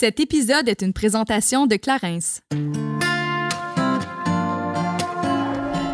Cet épisode est une présentation de Clarence.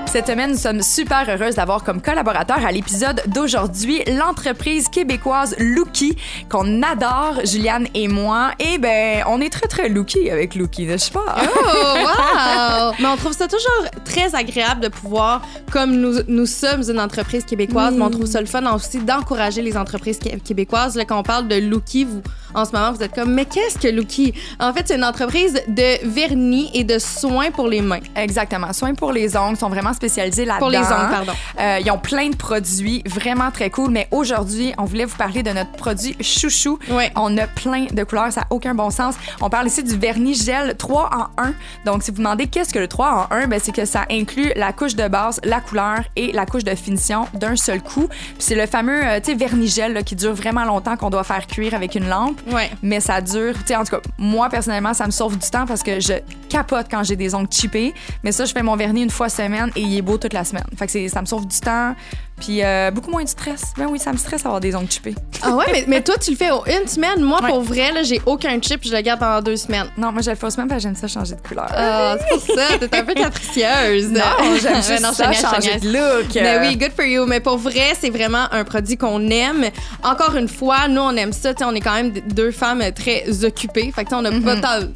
Cette semaine, nous sommes super heureuses d'avoir comme collaborateur à l'épisode d'aujourd'hui l'entreprise québécoise Looky, qu'on adore, Juliane et moi. Et ben, on est très, très Looky avec Looky, n'est-ce pas? Oh, wow! mais on trouve ça toujours très agréable de pouvoir, comme nous, nous sommes une entreprise québécoise, mais on trouve ça le fun aussi d'encourager les entreprises qué- québécoises. Là, quand on parle de Looky, vous, en ce moment, vous êtes comme, mais qu'est-ce que Looky? En fait, c'est une entreprise de vernis et de soins pour les mains. Exactement. Soins pour les ongles sont vraiment spécialisés là-dedans. Pour les ongles, pardon. Euh, ils ont plein de produits vraiment très cool, mais aujourd'hui, on voulait vous parler de notre produit chouchou. Ouais. On a plein de couleurs, ça n'a aucun bon sens. On parle ici du vernis gel 3 en 1. Donc, si vous demandez qu'est-ce que le 3 en 1, ben, c'est que ça inclut la couche de base, la couleur et la couche de finition d'un seul coup. Puis c'est le fameux, euh, tu sais, vernis gel là, qui dure vraiment longtemps qu'on doit faire cuire avec une lampe. Ouais. Mais ça dure, tu sais, en tout cas, moi, personnellement, ça me sauve du temps parce que je capote quand j'ai des ongles chippés. Mais ça, je fais mon vernis une fois semaine et il est beau toute la semaine. Fait que ça me sauve du temps. Puis euh, beaucoup moins de stress. Ben oui, ça me stresse avoir des ongles chippés. Ah ouais, mais, mais toi, tu le fais en une semaine. Moi, Ouais. pour vrai, là, j'ai aucun chip, je le garde pendant deux semaines. Non, moi, je le fais parce que j'aime ça changer de couleur. Ah, c'est pour ça, t'es un peu capricieuse. non, j'aime Ouais, juste non, ça, changer de look. Mais oui, good for you. Mais pour vrai, c'est vraiment un produit qu'on aime. Encore une fois, nous, on aime ça. On est quand même deux femmes très occupées. Fait que, tu sais, on n'a Mhm. pas tant-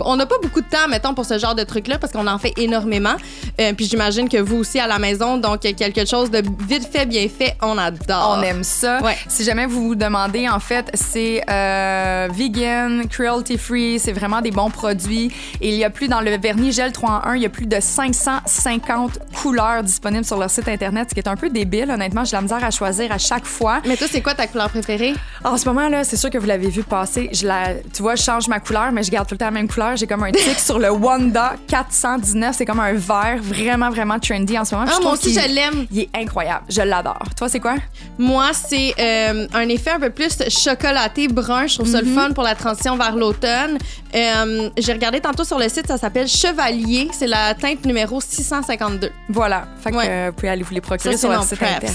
On n'a pas beaucoup de temps, mettons, pour ce genre de truc-là parce qu'on en fait énormément. Euh, puis j'imagine que vous aussi à la maison, donc quelque chose de vite fait, bien fait, on adore. On aime ça. Ouais. Si jamais vous vous demandez, en fait, c'est euh, vegan, cruelty free, c'est vraiment des bons produits. Et il y a plus dans le vernis gel 3 en 1, il y a plus de 550 couleurs disponibles sur leur site internet, ce qui est un peu débile. Honnêtement, j'ai la misère à choisir à chaque fois. Mais toi, c'est quoi ta couleur préférée? En ce moment là, c'est sûr que vous l'avez vu passer. Je la, tu vois, je change ma couleur, mais je garde tout le temps la même couleur. J'ai comme un tic sur le Wanda 419. C'est comme un vert vraiment vraiment trendy en ce moment. Ah, je moi aussi, je l'aime. Il est incroyable. Je l'adore. Toi, c'est quoi? Moi, c'est euh, un effet un peu plus chocolaté brun. Je trouve ça le Mhm. fun pour la transition vers l'automne. Euh, J'ai regardé tantôt sur le site, ça s'appelle Chevalier. C'est la teinte numéro 652. Voilà. Fait que Ouais. euh, vous pouvez aller vous les procurer Ça, sur leur site internet.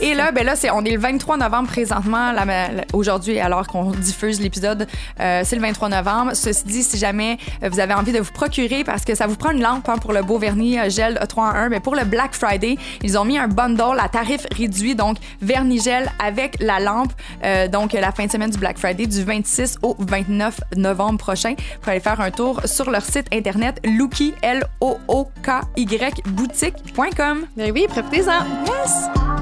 Et là, ben là, c'est on est le 23 novembre présentement. Aujourd'hui, alors qu'on diffuse l'épisode, euh, c'est le 23 novembre. Ceci dit, si jamais euh, vous avez envie de vous procurer, parce que ça vous prend une lampe hein, pour le beau vernis euh, gel 3 en 1, mais pour le Black Friday, ils ont mis un bundle à tarif réduit, donc vernis gel avec la lampe. Euh, donc la fin de semaine du Black Friday, du 26 au 29 novembre prochain. Vous pouvez aller faire un tour sur leur site internet looky l o o k y boutique.com. Ben oui, profitez-en. Yes.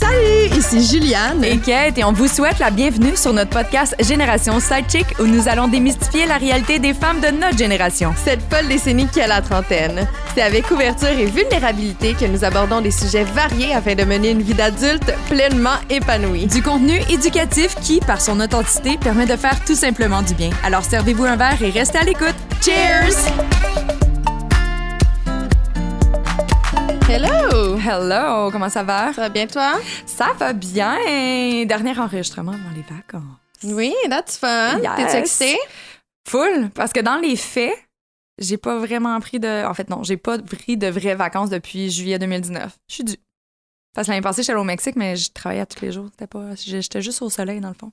Salut, ici Juliane. Et Kate, et on vous souhaite la bienvenue sur notre podcast Génération Sidechick où nous allons démystifier la réalité des femmes de notre génération. Cette folle décennie qui a la trentaine. C'est avec ouverture et vulnérabilité que nous abordons des sujets variés afin de mener une vie d'adulte pleinement épanouie. Du contenu éducatif qui, par son authenticité, permet de faire tout simplement du bien. Alors servez-vous un verre et restez à l'écoute. Cheers! Hello! Hello, comment ça va? Ça va bien, toi? Ça va bien. Dernier enregistrement avant les vacances. Oui, that's fun. Yes. T'es-tu excitée? Full, parce que dans les faits, j'ai pas vraiment pris de. En fait, non, j'ai pas pris de vraies vacances depuis juillet 2019. Je suis due. Parce que l'année passée, j'étais allée au Mexique, mais je travaillais tous les jours. C'était pas. J'étais juste au soleil, dans le fond.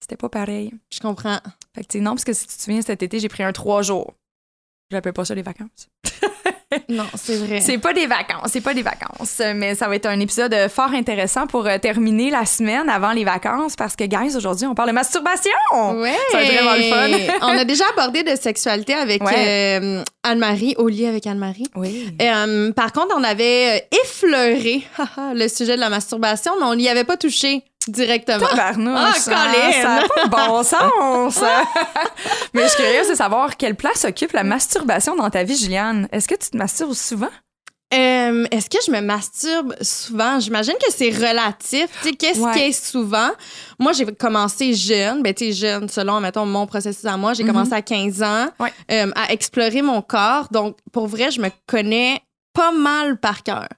C'était pas pareil. Je comprends. Fait que, non, parce que si tu te souviens, cet été, j'ai pris un trois jours. J'appelle pas ça les vacances. Non, c'est vrai. C'est pas des vacances, c'est pas des vacances, mais ça va être un épisode euh, fort intéressant pour euh, terminer la semaine avant les vacances parce que, guys, aujourd'hui, on parle de masturbation. Ouais. Ça va être vraiment le fun. On a déjà abordé de sexualité avec Ouais. euh, Anne-Marie, au lit avec Anne-Marie. Oui. Euh, par contre, on avait effleuré le sujet de la masturbation, mais on n'y avait pas touché directement. Tabarnouche, Ah, hein, Colin! ça n'a pas de bon sens. Mais je suis curieuse de savoir quelle place occupe la masturbation dans ta vie, Juliane. Est-ce que tu te masturbes souvent? Euh, Est-ce que je me masturbe souvent? J'imagine que c'est relatif. Tu sais, qu'est-ce Ouais. qui est souvent? Moi, j'ai commencé jeune. Ben, tu sais, jeune, selon, mettons, mon processus à moi. J'ai Mhm. commencé à 15 ans Ouais. euh, à explorer mon corps. Donc, pour vrai, je me connais pas mal par cœur.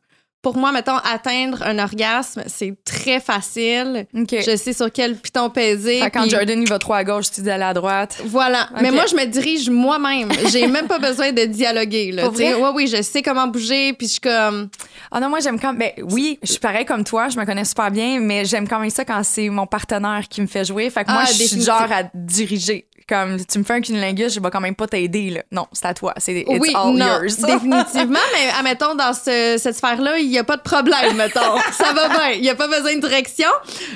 Pour moi, mettons, atteindre un orgasme, c'est très facile. OK. Je sais sur quel piton peser. Fait quand puis- Jordan il va trop à gauche, tu dis à droite. Voilà. Mais moi, je me dirige moi-même. J'ai même pas besoin de dialoguer. Là, vrai? ouais, oui, je sais comment bouger. Puis je suis comme. Ah non, moi j'aime quand ben oui, je suis pareil comme toi, je me connais super bien, mais j'aime quand même ça quand c'est mon partenaire qui me fait jouer. Fait que moi Ah, je suis genre à diriger. Comme tu me fais un cunilingus, je vais quand même pas t'aider là. Non, c'est à toi, c'est it's oui, all non, yours. définitivement. Mais admettons, dans ce- cette sphère-là, il n'y a pas de problème, mettons. Ça va bien. Il n'y a pas besoin de direction,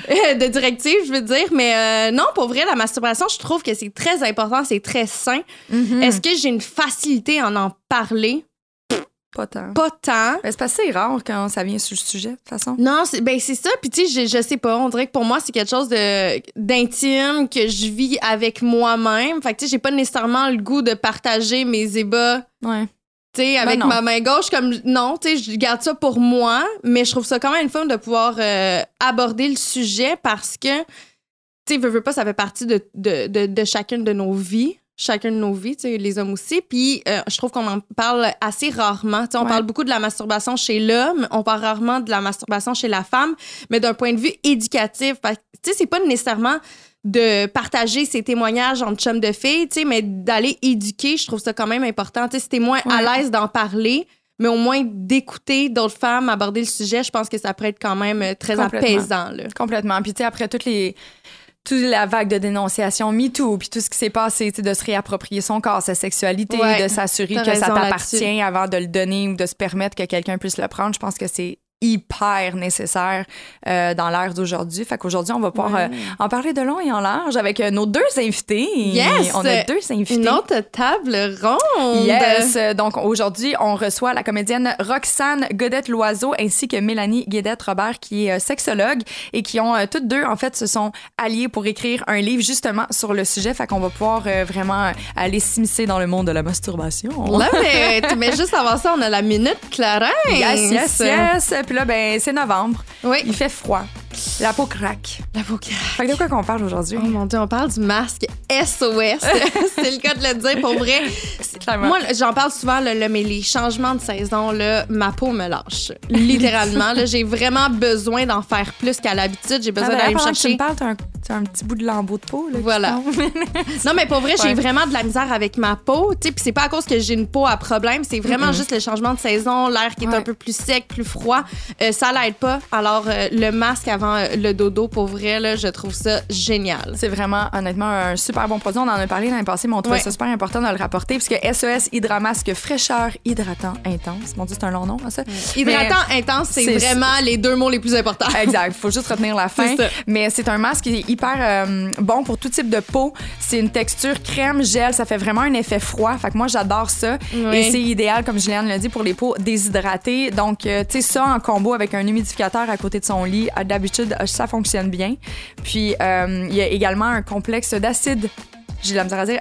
euh, de directive, je veux dire. Mais euh, non, pour vrai, la masturbation, je trouve que c'est très important, c'est très sain. Mhm. Est-ce que j'ai une facilité en en parler? Pas tant. Pas tant. Ben, c'est pas assez rare quand ça vient sur le sujet de toute façon. Non, c'est ben c'est ça. Puis tu sais, je, je sais pas. On dirait que pour moi, c'est quelque chose de d'intime que je vis avec moi-même. Fait que tu sais, j'ai pas nécessairement le goût de partager mes ébats. Ouais. Tu sais, avec non. ma main gauche, comme non, tu sais, je garde ça pour moi, mais je trouve ça quand même fun de pouvoir euh, aborder le sujet parce que, tu sais, veux, veux pas, ça fait partie de, de, de, de chacune de nos vies, chacune de nos vies, les hommes aussi. Puis euh, je trouve qu'on en parle assez rarement. On Ouais. parle beaucoup de la masturbation chez l'homme, on parle rarement de la masturbation chez la femme, mais d'un point de vue éducatif, parce que, tu sais, c'est pas nécessairement de partager ses témoignages entre chums de filles, tu sais, mais d'aller éduquer, je trouve ça quand même important. Tu sais, si t'es moins à l'aise d'en parler, mais au moins d'écouter d'autres femmes aborder le sujet, je pense que ça pourrait être quand même euh, très apaisant. Là. Complètement. Puis tu sais après toutes les toute la vague de dénonciation MeToo, puis tout ce qui s'est passé, de se réapproprier son corps, sa sexualité, Ouais, de s'assurer que ça t'appartient avant de le donner ou de se permettre que quelqu'un puisse le prendre. Je pense que c'est hyper nécessaire euh, dans l'ère d'aujourd'hui. Fait qu'aujourd'hui, on va pouvoir Ouais. euh, en parler de long et en large avec euh, nos deux invités. Yes! On a deux invités. Une autre table ronde. Yes. Donc aujourd'hui, on reçoit la comédienne Roxane Godette-Loiseau ainsi que Mélanie Guédette-Robert qui est sexologue et qui ont toutes deux, en fait, se sont alliées pour écrire un livre justement sur le sujet. Fait qu'on va pouvoir vraiment aller s'immiscer dans le monde de la masturbation. Là, mais, mais juste avant ça, on a la minute Clarence. Yes, yes, yes. Puis là, ben, c'est novembre. Oui. Il fait froid. La peau craque. La peau craque. Fait que de quoi qu'on parle aujourd'hui? Oh mon dieu, on parle du masque SOS. c'est le cas de le dire pour vrai. Moi, j'en parle souvent, là, là, mais les changements de saison, là, ma peau me lâche. Littéralement. j'ai vraiment besoin d'en faire plus qu'à l'habitude. J'ai Ah, besoin ben, d'aller me que tu chercher. me parles, t'as un, petit bout de lambeau de peau. Là, Voilà. Non, mais pour vrai, j'ai vraiment de la misère avec ma peau. Sais, puis c'est pas à cause que j'ai une peau à problème, c'est vraiment juste le changement de saison, l'air qui est Ouais. un peu plus sec, plus froid. Euh, ça l'aide pas. Alors, euh, le masque avant euh, le dodo, pour vrai, là, je trouve ça génial. C'est vraiment, honnêtement, un super bon produit. On en a parlé l'année passée, mais on trouvait ça super important de le rapporter puisque SES Hydramasque fraîcheur hydratant intense. Mon Dieu, c'est un long nom, hein, ça? Hydratant intense, c'est vraiment les deux mots les plus importants. Exact. Faut juste retenir la fin. Mais c'est un masque qui hyper euh, bon pour tout type de peau. C'est une texture crème, gel. Ça fait vraiment un effet froid. Fait que moi, j'adore ça. Oui. Et c'est idéal, comme Juliane l'a dit, pour les peaux déshydratées. Donc, euh, tu sais, ça en combo avec un humidificateur à côté de son lit, d'habitude, ça fonctionne bien. Puis, euh, il y a également un complexe d'acide. J'ai la misère à dire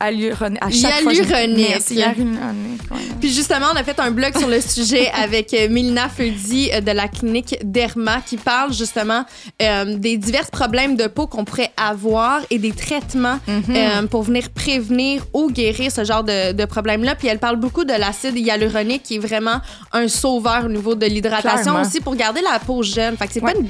hyaluronique. À chaque fois, Hyaluronique. Merci, hyaluronique, ouais. Puis justement, on a fait un blog sur le sujet avec euh, Mélina Feudy euh, de la clinique Derma qui parle justement euh, des divers problèmes de peau qu'on pourrait avoir et des traitements Mhm. euh, pour venir prévenir ou guérir ce genre de, de problème-là. Puis elle parle beaucoup de l'acide hyaluronique qui est vraiment un sauveur au niveau de l'hydratation aussi pour garder la peau jeune. Fait que c'est Ouais. pas une-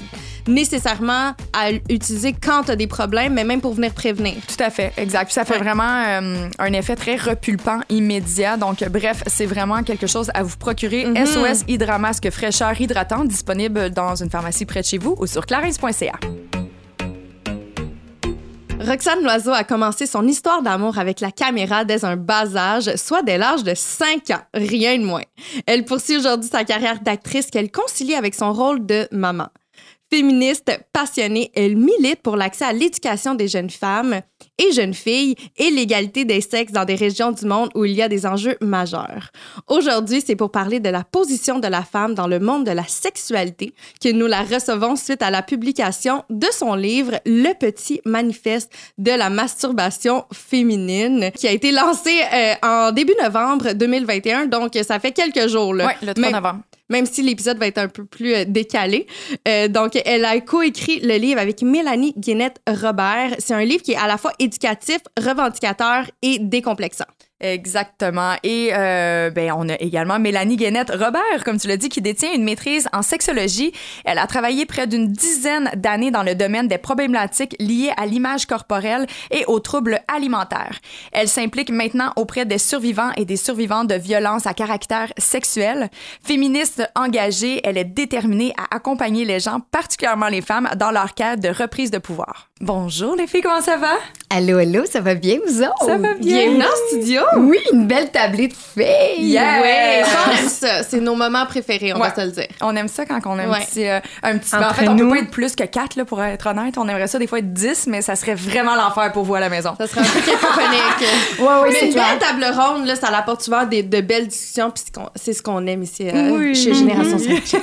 nécessairement à utiliser quand tu as des problèmes, mais même pour venir prévenir. Tout à fait, exact. Puis ça fait Ouais. vraiment euh, un effet très repulpant immédiat. Donc, euh, bref, c'est vraiment quelque chose à vous procurer. Mhm. SOS Hydramasque fraîcheur hydratant disponible dans une pharmacie près de chez vous ou sur clarins.ca. Roxane Loiseau a commencé son histoire d'amour avec la caméra dès un bas âge, soit dès l'âge de 5 ans, rien de moins. Elle poursuit aujourd'hui sa carrière d'actrice qu'elle concilie avec son rôle de maman. Féministe passionnée, elle milite pour l'accès à l'éducation des jeunes femmes et jeunes filles et l'égalité des sexes dans des régions du monde où il y a des enjeux majeurs. Aujourd'hui, c'est pour parler de la position de la femme dans le monde de la sexualité que nous la recevons suite à la publication de son livre Le Petit Manifeste de la masturbation féminine qui a été lancé euh, en début novembre 2021. Donc, ça fait quelques jours. Là. Oui, le 3 Même- novembre. Même si l'épisode va être un peu plus euh, décalé. Euh, donc, elle a coécrit le livre avec Mélanie Guénette Robert. C'est un livre qui est à la fois éducatif, revendicateur et décomplexant. Exactement. Et euh, ben, on a également Mélanie Guénette Robert, comme tu l'as dit, qui détient une maîtrise en sexologie. Elle a travaillé près d'une dizaine d'années dans le domaine des problématiques liées à l'image corporelle et aux troubles alimentaires. Elle s'implique maintenant auprès des survivants et des survivantes de violences à caractère sexuel. Féministe engagée, elle est déterminée à accompagner les gens, particulièrement les femmes, dans leur quête de reprise de pouvoir. Bonjour les filles, comment ça va? Allô, allô, ça va bien, vous autres? Ça va bien. Bienvenue en studio. Oui, une belle tablée de filles. Yeah. Ouais, ça, on aime ça. C'est nos moments préférés, on va se le dire. On aime ça quand on a un Ouais. petit... euh, un petit en fait, on nous. peut pas être plus que quatre, là, pour être honnête. On aimerait ça des fois être 10, mais ça serait vraiment l'enfer pour vous à la maison. Ça sera un peu cacophonique. Ouais, ouais, Mais c'est une clair. belle table ronde, là, ça apporte souvent des, de belles discussions, puis c'est ce qu'on aime ici euh, Oui. chez Génération 5.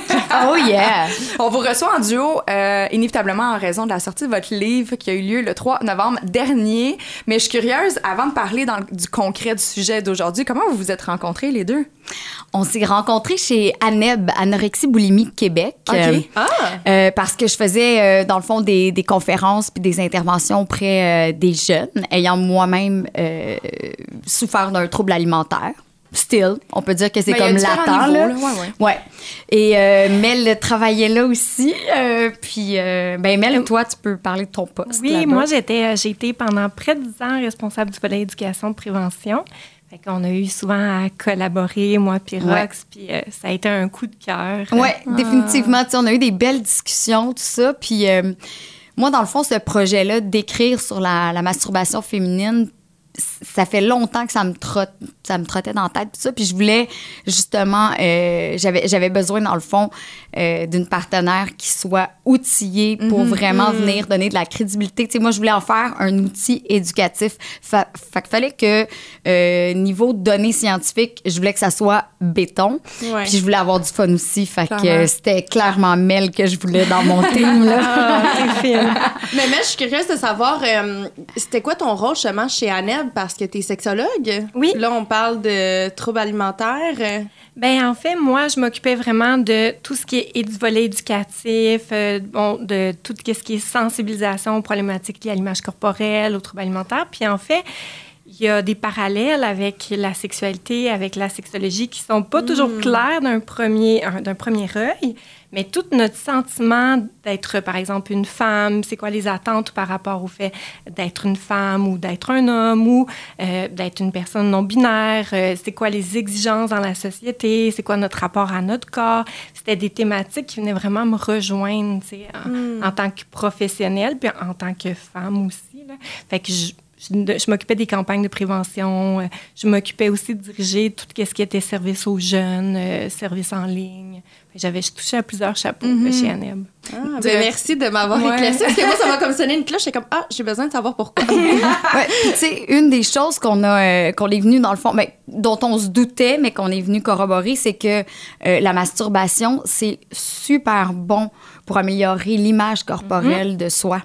Oh yeah. On vous reçoit en duo, euh, inévitablement en raison de la sortie de votre livre qui a eu lieu le 3 novembre dernier. Mais je suis curieuse, avant de parler dans le- du concret du sujet d'aujourd'hui, comment vous vous êtes rencontrés les deux? On s'est rencontrés chez ANEB, Anorexie Boulimie Québec. OK. Euh, Ah! euh, parce que je faisais, euh, dans le fond, des, des conférences puis des interventions auprès des jeunes, ayant moi-même souffert d'un trouble alimentaire. Still, on peut dire que c'est a comme latent. niveaux, là. là. Ouais, ouais. Ouais. Et euh, Mel travaillait là aussi. euh, puis, euh, ben Mel, toi, tu peux parler de ton poste. Oui, moi, j'étais, j'ai été pendant près de 10 ans responsable du volet éducation prévention. Fait qu'on a eu souvent à collaborer, moi puis. Rox, puis ça a été un coup de cœur. Ouais, définitivement. Tu sais, on a eu des belles discussions, tout ça. Puis moi, dans le fond, ce projet-là d'écrire sur la, la masturbation féminine, ça fait longtemps que ça me trotte, ça me trottait dans la tête tout ça. Puis je voulais justement euh, j'avais j'avais besoin dans le fond euh, d'une partenaire qui soit outillée pour vraiment venir donner de la crédibilité. Tu sais moi je voulais en faire un outil éducatif. Fa fait qu'il fallait que euh, niveau données scientifiques je voulais que ça soit béton. Ouais. puis je voulais avoir du fun aussi. Fait que Clairement. euh, c'était clairement Mel que je voulais dans mon team là. Ah. Mais Mel, je suis curieuse de savoir, euh, c'était quoi ton rôle justement chez Parce que tu es sexologue? Oui. Là, on parle de troubles alimentaires. Ben en fait, moi, je m'occupais vraiment de tout ce qui est du volet éducatif, euh, bon, de tout ce qui est sensibilisation aux problématiques liées à l'image corporelle, aux troubles alimentaires. Puis en fait, il y a des parallèles avec la sexualité, avec la sexologie qui sont pas toujours clairs d'un premier, un- d'un premier œil. Mais tout notre sentiment d'être, par exemple, une femme, c'est quoi les attentes par rapport au fait d'être une femme ou d'être un homme ou euh, d'être une personne non binaire, euh, c'est quoi les exigences dans la société, c'est quoi notre rapport à notre corps? C'était des thématiques qui venaient vraiment me rejoindre tu sais, en, en tant que professionnelle, puis en tant que femme aussi. Là. Fait que je, je, je m'occupais des campagnes de prévention. euh, Je m'occupais aussi de diriger tout ce qui était service aux jeunes, euh, service en ligne. J'avais je touchais à plusieurs chapeaux là, chez ANEB. Ah, ben merci de m'avoir Ouais. éclairci parce que moi, ça m'a comme sonné une cloche. J'étais comme, ah, j'ai besoin de savoir pourquoi. Ouais, tu sais, une des choses qu'on a, euh, qu'on est venu dans le fond, ben, dont on se doutait, mais qu'on est venu corroborer, c'est que euh, la masturbation, c'est super bon pour améliorer l'image corporelle de soi.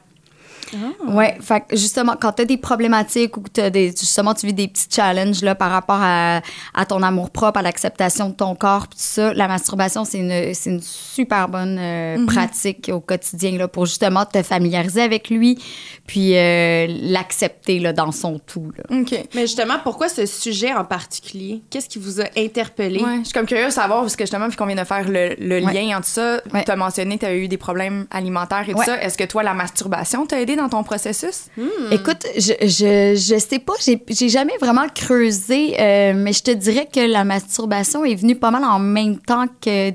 Ouais, fait que justement, quand tu as des problématiques ou que t'as des, justement tu vis des petits challenges là, par rapport à, à ton amour propre, à l'acceptation de ton corps, puis tout ça, la masturbation, c'est une, c'est une super bonne euh, pratique au quotidien là, pour justement te familiariser avec lui, puis euh, l'accepter là, dans son tout. Là. OK. Mais justement, pourquoi ce sujet en particulier? Qu'est-ce qui vous a interpellé? Ouais, je suis comme curieuse de savoir, parce que justement, vu qu'on vient de faire le, le Ouais. lien entre ça, Ouais. tu as mentionné que tu as eu des problèmes alimentaires et tout Ouais. ça. Est-ce que toi, la masturbation t'a aidé dans ton processus? Écoute, je, je, je sais pas, j'ai j'ai jamais vraiment creusé, euh, mais je te dirais que la masturbation est venue pas mal en même temps que,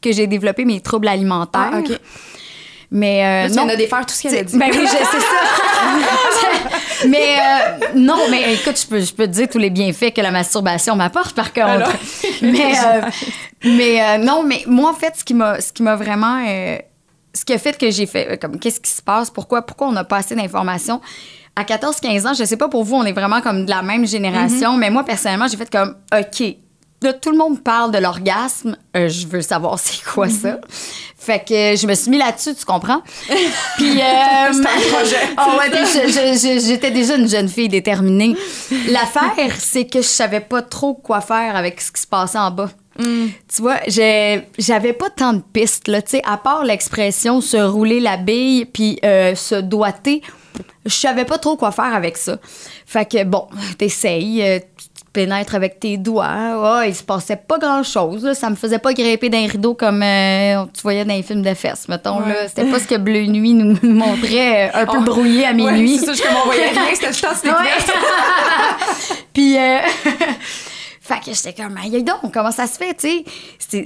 que j'ai développé mes troubles alimentaires. Ah, OK. Mais euh, Là, tu non. viens de défaire tout ce qu'elle a dit. Ben oui, c'est ça. mais euh, non, mais écoute, je peux, je peux te dire tous les bienfaits que la masturbation m'apporte, par contre. Alors? mais euh, mais euh, non, mais moi, en fait, ce qui m'a, ce qui m'a vraiment. Ce qui a fait que j'ai fait, euh, comme, qu'est-ce qui se passe? Pourquoi, pourquoi on n'a pas assez d'informations? À 14-15 ans, je sais pas pour vous, on est vraiment comme de la même génération, mais moi, personnellement, j'ai fait comme, OK, là, tout le monde parle de l'orgasme, euh, je veux savoir c'est quoi ça. Fait que je me suis mis là-dessus, tu comprends? Puis, euh, C'est un projet. Ouais, je- j'étais déjà une jeune fille déterminée. L'affaire, c'est que je savais pas trop quoi faire avec ce qui se passait en bas. Tu vois, j'avais pas tant de pistes, là, tu sais, à part l'expression se rouler la bille puis euh, se doiter, je savais pas trop quoi faire avec ça. Fait que, bon, t'essayes, euh, tu te pénètres avec tes doigts. Ouais, il se passait pas grand-chose. là. Ça me faisait pas grimper d'un rideau comme euh, tu voyais dans les films de fesses, mettons. là. C'était pas ce que Bleu Nuit nous montrait, euh, un peu Oh. brouillé à Ouais, minuit. c'est ça, je voyait rien, c'était Ouais. Puis, euh, fait que j'étais comme, aïe donc, comment ça se fait, tu sais?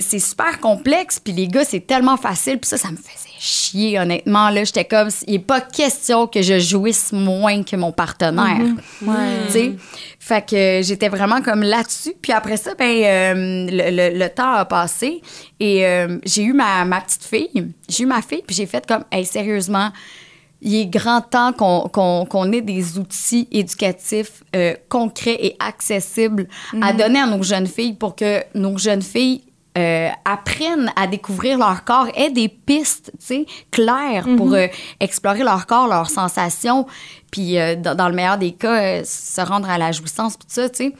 C'est- super complexe, puis les gars, c'est tellement facile, puis ça, ça me faisait chier, honnêtement. Là, j'étais comme, il n'est pas question que je jouisse moins que mon partenaire. Tu sais? Fait que j'étais vraiment comme là-dessus. Puis après ça, ben, euh, le, le- le temps a passé et euh, j'ai eu ma, ma petite fille. J'ai eu ma fille, puis j'ai fait comme, hey, sérieusement, il est grand temps qu'on qu'on ait des outils éducatifs euh, concrets et accessibles à donner à nos jeunes filles pour que nos jeunes filles euh, apprennent à découvrir leur corps, aient des pistes, claires pour euh, explorer leur corps, leurs sensations, puis euh, dans, dans le meilleur des cas, se rendre à la jouissance, tout ça, tu sais.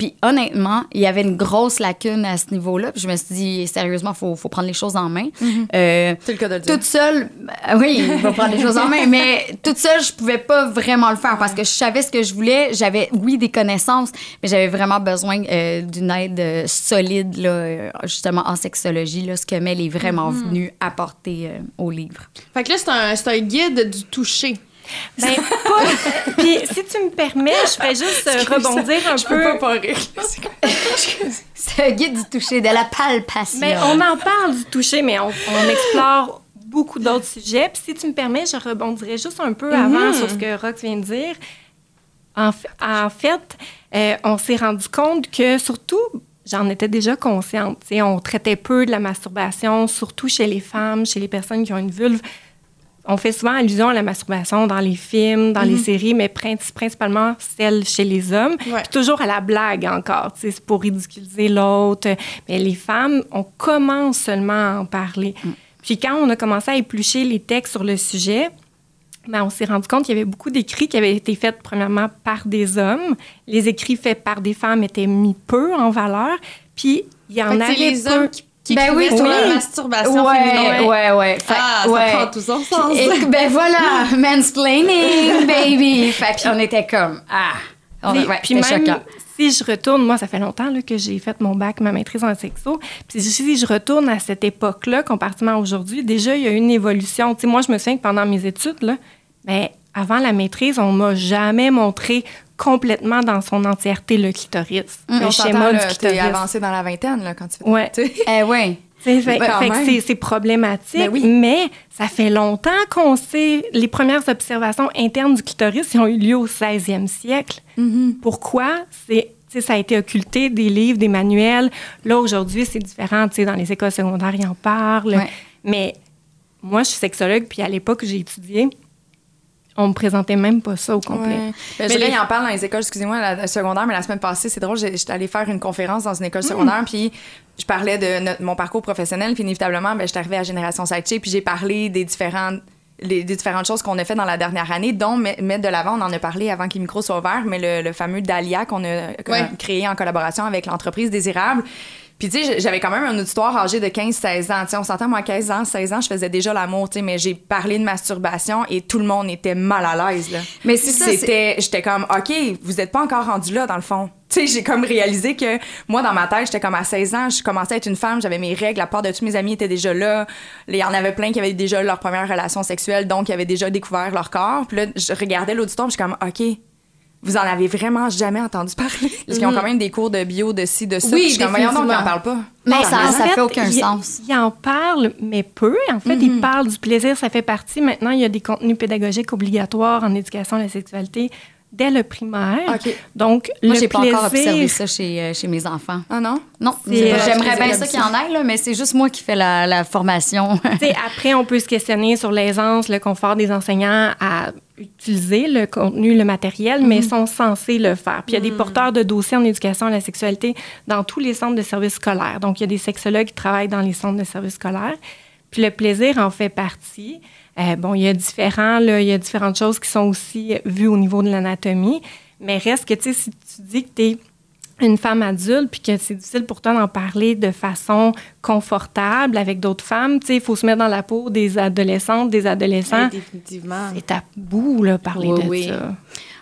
Puis honnêtement, il y avait une grosse lacune à ce niveau-là. Puis je me suis dit, sérieusement, il faut, faut prendre les choses en main. Euh, C'est le cas de le dire. toute seule, euh, oui, il va prendre les choses en main, mais toute seule, je pouvais pas vraiment le faire parce que je savais ce que je voulais. J'avais, oui, des connaissances, mais j'avais vraiment besoin euh, d'une aide euh, solide, là, justement en sexologie, là, ce que Mel est vraiment venue apporter euh, au livre. Fait que là, c'est un, c'est un guide du toucher. Ben, pas. Puis, si tu me permets, je vais juste euh, rebondir un Je peu. peux pas pas rire. C'est un guide du toucher, de la palpation. Mais on en parle du toucher, mais on, on explore beaucoup d'autres sujets. Puis si tu me permets, je rebondirai juste un peu avant sur ce que Rox vient de dire. En, fa- en fait, euh, on s'est rendu compte que surtout, j'en étais déjà consciente. tu sais, On traitait peu de la masturbation, surtout chez les femmes, chez les personnes qui ont une vulve. On fait souvent allusion à la masturbation dans les films, dans les séries, mais princi- principalement celle chez les hommes. Ouais. Puis toujours à la blague encore, c'est pour ridiculiser l'autre. Mais les femmes, on commence seulement à en parler. Puis quand on a commencé à éplucher les textes sur le sujet, ben, on s'est rendu compte qu'il y avait beaucoup d'écrits qui avaient été faits premièrement par des hommes. Les écrits faits par des femmes étaient mis peu en valeur. Puis il y en Fait avait les peu. hommes qui, qui Ben oui, sur la oui. masturbation ouais, féminine. ouais, ouais, Fait- Ah, ouais. ça prend tout son sens. Et, ben voilà, mansplaining, baby. Fait qu'on était comme, ah. On, Puis- ouais, puis même choquant. si je retourne, moi, ça fait longtemps là, que j'ai fait mon bac, ma maîtrise en sexo. Puis si je retourne à cette époque-là, comparativement à aujourd'hui, déjà, il y a une évolution. Tu sais, moi, je me souviens que pendant mes études, là, ben, avant la maîtrise, on m'a jamais montré complètement dans son entièreté le clitoris, le On schéma du clitoris. t'es avancé dans la vingtaine là, quand tu fais Ouais. Eh ouais. Fait, fait c'est- problématique, Ben oui. mais ça fait longtemps qu'on sait les premières observations internes du clitoris ont eu lieu au 16e siècle. Mm-hmm. Pourquoi? C'est tu sais, ça a été occulté des livres, des manuels. Là, aujourd'hui, c'est différent. Tu sais, dans les écoles secondaires, ils en parlent. Ouais. Mais moi, je suis sexologue, puis à l'époque j'ai étudié, on me présentait même pas ça au complet. Ouais. Ben, je dirais, ils en parlent dans les écoles, excusez-moi, la, la secondaire, mais la semaine passée, c'est drôle, j'étais allée faire une conférence dans une école secondaire, puis je parlais de notre- mon parcours professionnel, puis inévitablement, ben, j'étais arrivée à Génération Sidechick, puis j'ai parlé des différentes les, des différentes choses qu'on a fait dans la dernière année, dont met- mettre de l'avant, on en a parlé avant que les micros soient ouverts, mais le, le fameux Dahlia qu'on a qu'on a Ouais. créé en collaboration avec l'entreprise Désirable. Puis, tu sais, j'avais quand même un auditoire âgé de 15-16 ans. Tu sais, on s'entend, moi, à 15 ans, 16 ans, je faisais déjà l'amour, tu sais, mais j'ai parlé de masturbation et tout le monde était mal à l'aise, là. Mais c'est ça, C'était, j'étais comme, OK, vous êtes pas encore rendu là, dans le fond. Tu sais, j'ai comme réalisé que moi, dans ma tête, j'étais comme à 16 ans, je commençais à être une femme, j'avais mes règles, la part de tous mes amis étaient déjà là. Il y en avait plein qui avaient déjà leur première relation sexuelle, donc qui avaient déjà découvert leur corps. Puis là, je regardais l'auditoire, je suis comme, OK, vous en avez vraiment jamais entendu parler? Parce qu'ils ont quand même des cours de bio, de ci, de ça. Oui, je suis comme, voyons donc, ils en définitivement. parlent pas. Mais ça, ça fait, fait aucun il- sens. Il en parle, mais peu. En fait, Mhm. il parle du plaisir, ça fait partie. Maintenant, il y a des contenus pédagogiques obligatoires en éducation à la sexualité dès le primaire. OK. Donc, Moi, le j'ai pas encore observé ça chez, euh, chez mes enfants. Ah non? Non, C'est, euh, j'aimerais bien ça qu'il y en ait, là, mais c'est juste moi qui fais la, la formation. Tu sais, après, on peut se questionner sur l'aisance, le confort des enseignants à utiliser le contenu, le matériel, mais ils sont censés le faire. Puis il y a des porteurs de dossiers en éducation à la sexualité dans tous les centres de services scolaires. Donc, il y a des sexologues qui travaillent dans les centres de services scolaires. Puis le plaisir en fait partie. Euh, bon, il y a différents, là, il y a différentes choses qui sont aussi vues au niveau de l'anatomie. Mais reste que, tu sais, si tu dis que tu es une femme adulte, puis que c'est difficile pour toi d'en parler de façon confortable avec d'autres femmes. Tu sais, il faut se mettre dans la peau des adolescentes, des adolescents. Ouais, définitivement. C'est tabou, là, parler Oui, de oui. ça.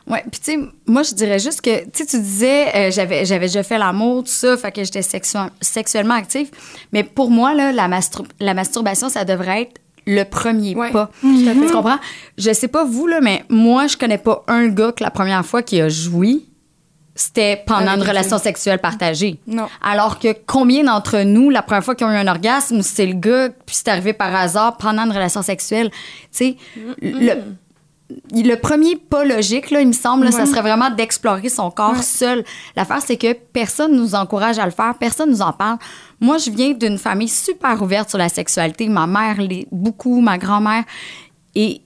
Ouais, puis tu sais, moi je dirais juste que tu sais, tu disais euh, j'avais j'avais déjà fait l'amour tout ça, fait que j'étais sexu- sexuellement active, mais pour moi là la, mastur- la masturbation ça devrait être le premier Ouais, pas. fait. Tu comprends? Je sais pas vous là, mais moi je connais pas un gars que la première fois qui a joui c'était pendant Avec une une relation sexuelle partagée. Non. Alors que combien d'entre nous, la première fois qu'ils ont eu un orgasme, c'est le gars, puis c'est arrivé par hasard pendant une relation sexuelle? Tu sais, le, le premier pas logique, là, il me semble, là, ça serait vraiment d'explorer son corps seul. L'affaire, c'est que personne nous encourage à le faire, personne nous en parle. Moi, je viens d'une famille super ouverte sur la sexualité. Ma mère l'est beaucoup, ma grand-mère. Et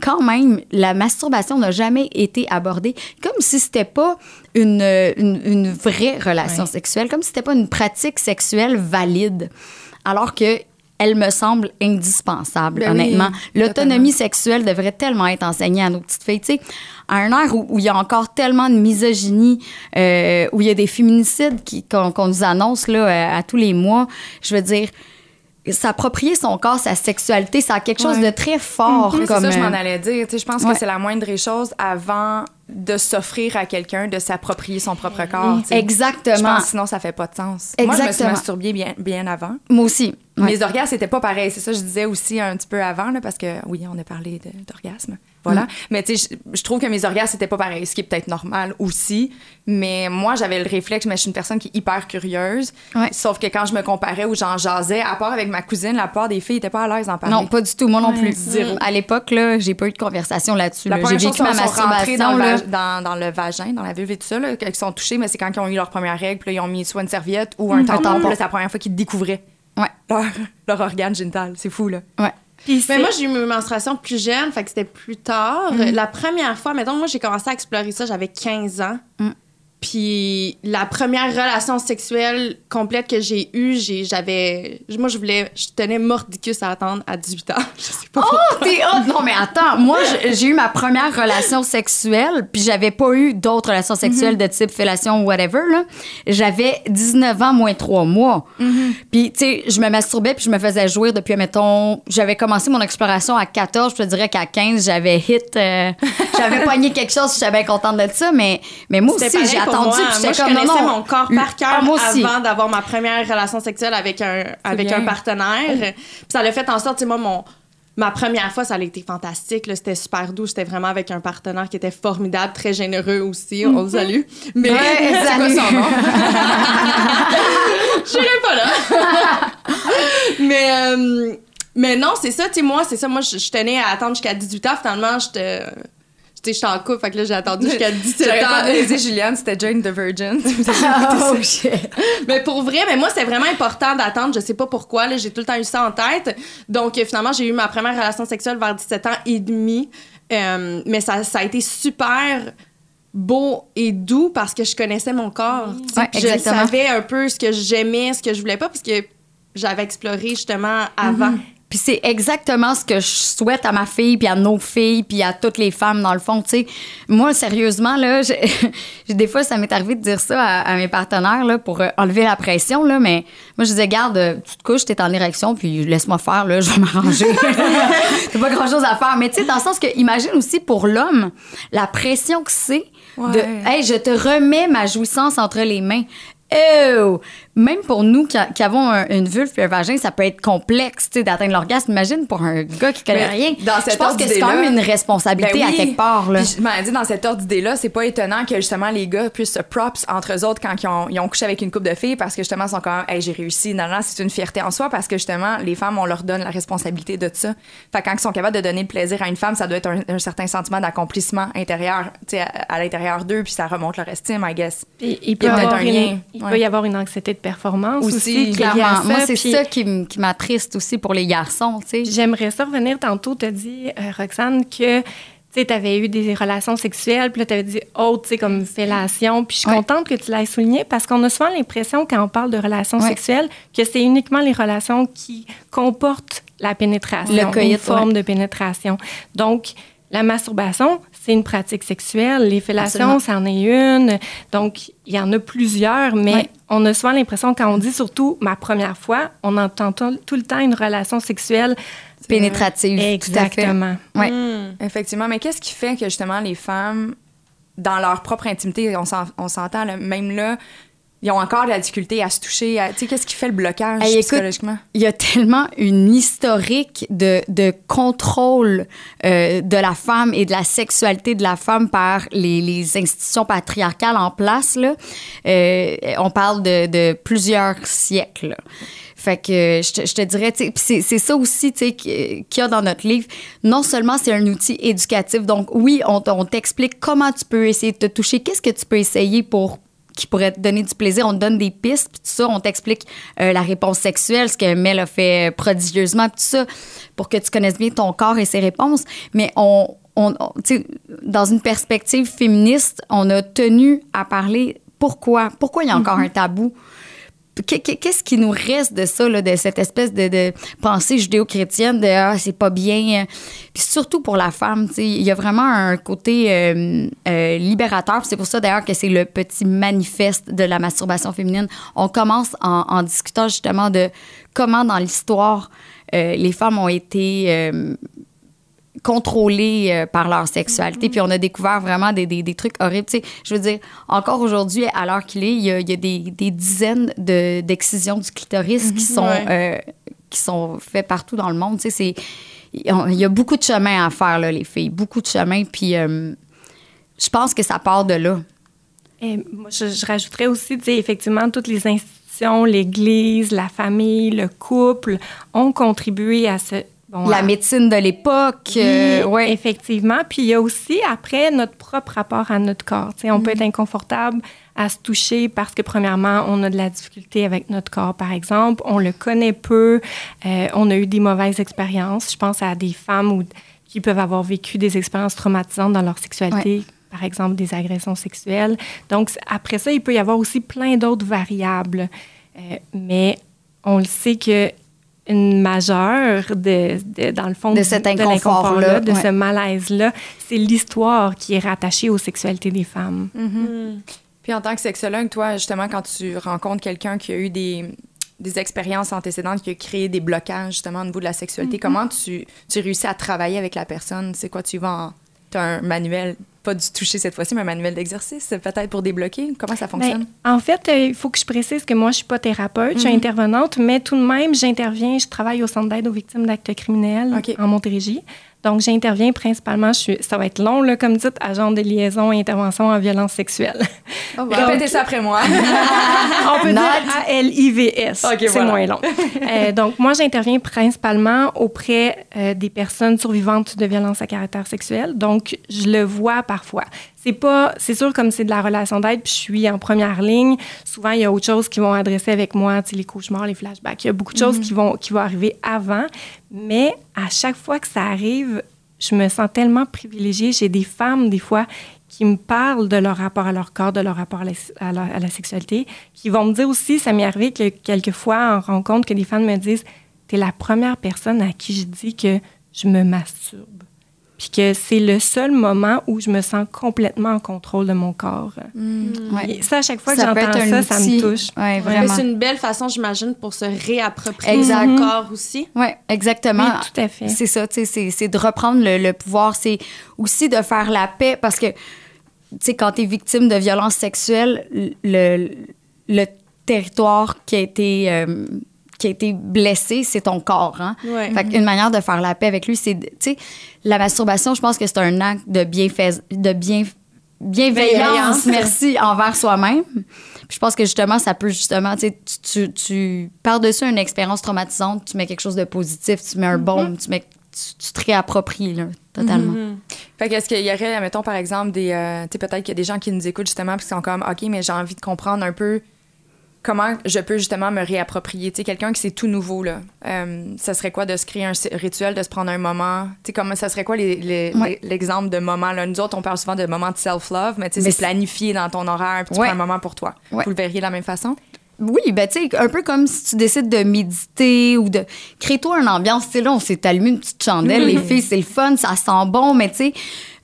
quand même, la masturbation n'a jamais été abordée comme si c'était pas une, une, une vraie relation sexuelle, comme si c'était pas une pratique sexuelle valide. Alors que elle me semble indispensable, Ben oui, honnêtement. L'autonomie sexuelle devrait tellement être enseignée à nos petites filles. Tu sais, à un air où, où il y a encore tellement de misogynie, euh, où il y a des féminicides qui- qu'on nous annonce là, à tous les mois, je veux dire, s'approprier son corps, sa sexualité, ça a quelque chose Ouais. de très fort. C'est comme, ça, je m'en euh, allais dire. Je pense Ouais. que c'est la moindre des choses avant de s'offrir à quelqu'un, de s'approprier son propre corps. sais. Je Exactement. pense sinon, ça fait pas de sens. Moi, je me suis Exactement. masturbée bien, bien avant. Moi aussi. Ouais. Mes orgasmes, c'était pas pareil. C'est ça que je disais aussi un petit peu avant, là, parce que oui, on a parlé d'orgasme. Voilà. Mm. Mais tu sais, je, je trouve que mes orgasmes, c'était pas pareil, ce qui est peut-être normal aussi. Mais moi, j'avais le réflexe, mais je suis une personne qui est hyper curieuse. Ouais. Sauf que quand je me comparais ou j'en jasais, à part avec ma cousine, la part des filles n'étaient pas à l'aise d'en parler. Non, pas du tout. Moi non plus. zéro. À l'époque, là, j'ai pas eu de conversation là-dessus. La là. J'ai vécu ma dans masturbation. le, là. vag- dans, dans le vagin, dans la vulve et tout ça, là, quand ils sont touchés, mais c'est quand ils ont eu leur première règle, puis là, ils ont mis soit une serviette ou un tampon, tampon. c'est la première fois qu'ils découvraient Ouais. leur, leur organe génital. C'est fou, là. Ouais. Mais moi, j'ai eu mes menstruations plus jeune, fait que c'était plus tard. La première fois, mettons, moi, j'ai commencé à explorer ça, j'avais 15 ans. Mm. Puis la première relation sexuelle complète que j'ai eue, j'ai- j'avais. Moi, je voulais. Je tenais mordicus à attendre à 18 ans. Je sais pas. Oh, t'es hot! Non, mais attends, moi, je- j'ai eu ma première relation sexuelle, puis j'avais pas eu d'autres relations sexuelles de type fellation ou whatever, là. J'avais 19 ans moins 3 mois. Puis, tu sais, je me masturbais, puis je me faisais jouir depuis, mettons, j'avais commencé mon exploration à 14, je te dirais qu'à 15, j'avais hit, euh, j'avais pogné quelque chose, j'étais bien contente de ça, mais, mais moi aussi, j'ai moi. j'étais je connaissais non. mon corps par Ah, cœur aussi. avant d'avoir ma première relation sexuelle avec un, avec bien. un partenaire. Puis ça l'a fait en sorte, moi, mon, ma première fois, ça a été fantastique. là. C'était super doux. C'était vraiment avec un partenaire qui était formidable, très généreux aussi. On le salue. Mais Ouais, c'est quoi son nom? Je serais pas là. mais, euh, mais non, c'est ça. Tu sais, moi, c'est ça. Moi, je, je tenais à attendre jusqu'à 18 ans. Finalement, j'étais... Tu sais, j'étais en couple, fait que là, j'ai attendu jusqu'à 17 J'aurais pas ans. réalisé Juliane, c'était Jane the Virgin. Oh, shit. Mais pour vrai, mais moi, c'était vraiment important d'attendre. Je sais pas pourquoi. là, J'ai tout le temps eu ça en tête. Donc, euh, finalement, j'ai eu ma première relation sexuelle vers 17 ans et demi. Euh, mais ça, ça a été super beau et doux parce que je connaissais mon corps. Ouais, je savais un peu ce que j'aimais, ce que je voulais pas, parce que j'avais exploré justement avant. Puis c'est exactement ce que je souhaite à ma fille, puis à nos filles, puis à toutes les femmes, dans le fond. Tu sais, moi, sérieusement, là, des fois, ça m'est arrivé de dire ça à, à mes partenaires, là, pour euh, enlever la pression, là, mais moi, je disais, garde, euh, tu te couches, t'es en érection, puis laisse-moi faire, là, je vais m'arranger. T'as pas grand-chose à faire. Mais tu sais, dans le sens que, imagine aussi pour l'homme, la pression que c'est de, hey, je te remets ma jouissance entre les mains. Oh! Même pour nous qui, a- qui avons un- une vulve et un vagin, ça peut être complexe tu sais, d'atteindre l'orgasme. Imagine pour un gars qui connaît Mais rien. dans je pense que c'est quand même une responsabilité Ben à quelque part. Là. Puis je m'en dis, dans cet ordre d'idée-là, c'est pas étonnant que justement les gars puissent se props entre eux autres quand ils ont, ils ont couché avec une couple de filles parce que justement, ils sont comme, hey, j'ai réussi. Non, non, c'est une fierté en soi parce que justement, les femmes, on leur donne la responsabilité de ça. Fait quand ils sont capables de donner le plaisir à une femme, ça doit être un, un certain sentiment d'accomplissement intérieur, tu sais, à, à l'intérieur d'eux, puis ça remonte leur estime, I guess. Puis il peut, avoir un une- il Ouais. y avoir une anxiété de performance Aussi, aussi. Clairement. Moi, c'est puis ça qui, qui m'attriste aussi pour les garçons. tu sais. J'aimerais ça revenir tantôt, tu as dit, euh, Roxane, que tu avais eu des relations sexuelles, puis là, tu avais dit autre, tu sais, comme fellation. Puis je suis Ouais. contente que tu l'aies souligné parce qu'on a souvent l'impression, quand on parle de relations Ouais. sexuelles, que c'est uniquement les relations qui comportent la pénétration, Le coït, une forme de pénétration. Donc, La masturbation, c'est une pratique sexuelle. Les fellations, c'en est une. Donc, il y en a plusieurs, mais on a souvent l'impression, quand on dit surtout ma première fois, on entend tout tout le temps une relation sexuelle. Pénétrative. tout à fait. Exactement. Ouais. Hmm. Effectivement, mais qu'est-ce qui fait que justement les femmes, dans leur propre intimité, on s'en- on s'entend, même là, ils ont encore de la difficulté à se toucher. Tu sais, qu'est-ce qui fait le blocage Hey, écoute, psychologiquement? Il y a tellement une historique de, de contrôle euh, de la femme et de la sexualité de la femme par les, les institutions patriarcales en place. Là. Euh, on parle de, de plusieurs siècles. là. Fait que je te, je te dirais, c'est ça aussi qu'il y a dans notre livre. Non seulement c'est un outil éducatif, donc oui, on t'explique comment tu peux essayer de te toucher, qu'est-ce que tu peux essayer pour qui pourrait te donner du plaisir. On te donne des pistes, puis tout ça, on t'explique euh, la réponse sexuelle, ce que Mel a fait prodigieusement, puis tout ça, pour que tu connaisses bien ton corps et ses réponses. Mais on, on, on- dans une perspective féministe, on a tenu à parler pourquoi, pourquoi il y a encore un tabou. Qu'est- qu'est- Qu'est-ce qui nous reste de ça, là, de cette espèce de, pensée judéo-chrétienne de ah, c'est pas bien. euh. Puis surtout pour la femme, il y a vraiment un côté euh, euh, libérateur. C'est pour ça d'ailleurs que c'est le petit manifeste de la masturbation féminine. On commence en, discutant justement de comment dans l'histoire euh, les femmes ont été euh, contrôlées euh, par leur sexualité. Puis on a découvert vraiment des, des, des trucs horribles. Tu sais, je veux dire, encore aujourd'hui, à l'heure qu'il est, il y a, il y a des, des dizaines de- d'excisions du clitoris qui sont euh, qui sont faits partout dans le monde. Tu sais, c'est il y a beaucoup de chemin à faire là, les filles, beaucoup de chemin. Puis euh, je pense que ça part de là. Et moi, je, je rajouterais aussi, tu sais, effectivement, toutes les institutions, l'Église, la famille, le couple ont contribué à ce. Bon, La à- médecine de l'époque, Oui, euh, ouais. effectivement. Puis il y a aussi, après, notre propre rapport à notre corps. Tu sais, on peut être inconfortable à se toucher parce que, premièrement, on a de la difficulté avec notre corps, par exemple. On le connaît peu. euh, on a eu des mauvaises expériences. Je pense à des femmes où- qui peuvent avoir vécu des expériences traumatisantes dans leur sexualité. Par exemple, des agressions sexuelles. Donc, après ça, il peut y avoir aussi plein d'autres variables. Euh, mais on le sait que une majeure de, de- dans le fond De cet inconfort-là, de ouais. ce malaise-là, c'est l'histoire qui est rattachée aux sexualités des femmes. Puis en tant que sexologue, toi, justement, quand tu rencontres quelqu'un qui a eu des, des expériences antécédentes, qui a créé des blocages, justement, au niveau de la sexualité, comment tu, tu réussis à travailler avec la personne? C'est quoi, tu vas en... Tu as un manuel, pas du toucher cette fois-ci, mais un manuel d'exercice, peut-être pour débloquer? Comment ça fonctionne? Ben, en fait, euh, il faut que je précise que moi, je suis pas thérapeute, je suis intervenante, mais tout de même, j'interviens, je travaille au Centre d'aide aux victimes d'actes criminels OK. en Montérégie. Donc, j'interviens principalement, je suis, ça va être long, là, comme dit, agent de liaison et intervention en violence sexuelle. Répétez ça après moi. On peut dire A-L-I-V-S. OK, c'est voilà. moins long. Euh, donc, moi, j'interviens principalement auprès euh, des personnes survivantes de violences à caractère sexuel. Donc, je le vois parfois. C'est pas, c'est sûr, comme c'est de la relation d'aide, puis je suis en première ligne. Souvent, il y a autre chose qui vont adresser avec moi, tu sais, les cauchemars, les flashbacks. Il y a beaucoup de choses qui vont, qui vont arriver avant. Mais à chaque fois que ça arrive, je me sens tellement privilégiée. J'ai des femmes, des fois, qui me parlent de leur rapport à leur corps, de leur rapport à la, à la- à la sexualité, qui vont me dire aussi, ça m'est arrivé que quelquefois en rencontre, que des femmes me disent T'es la première personne à qui je dis que je me masturbe. Puis que c'est le seul moment où je me sens complètement en contrôle de mon corps. Ouais. Et ça, à chaque fois que Ça j'entends ça, ça me touche. Ouais, Mais vraiment. c'est une belle façon, j'imagine, pour se réapproprier Exact. son corps aussi. Oui, exactement. Oui, tout à fait. C'est ça, tu sais, c'est- c'est de reprendre le, le pouvoir. C'est aussi de faire la paix parce que, tu sais, quand tu es victime de violences sexuelles, le, le territoire qui a été. euh, qui a été blessé, c'est ton corps. Hein? Ouais. Fait qu'une manière de faire la paix avec lui, c'est, tu sais, la masturbation, je pense que c'est un acte de, bienfais, de bien, bienveillance, merci, envers soi-même. Puis je pense que justement, ça peut justement, tu tu, tu, tu par-dessus une expérience traumatisante, tu mets quelque chose de positif, tu mets un baume, tu, mets, tu, tu te réappropries, là, totalement. Fait que est-ce qu'il y aurait, mettons, par exemple, des. euh, tu sais, peut-être qu'il y a des gens qui nous écoutent justement, puis qui sont comme, OK, mais j'ai envie de comprendre un peu comment je peux justement me réapproprier. Tu sais, quelqu'un qui c'est tout nouveau, là. Euh, ça serait quoi de se créer un rituel, de se prendre un moment? Tu sais, comment ça serait quoi les- les- Ouais. les- l'exemple de moment, là? Nous autres, on parle souvent de moments de self-love, mais tu sais, c'est planifié dans ton horaire, puis tu Ouais. prends un moment pour toi. Ouais. Vous le verriez de la même façon? Oui, ben tu sais, un peu comme si tu décides de méditer ou de créer-toi une ambiance. Tu sais, là, on s'est allumé une petite chandelle, les filles, c'est le fun, ça sent bon, mais tu sais,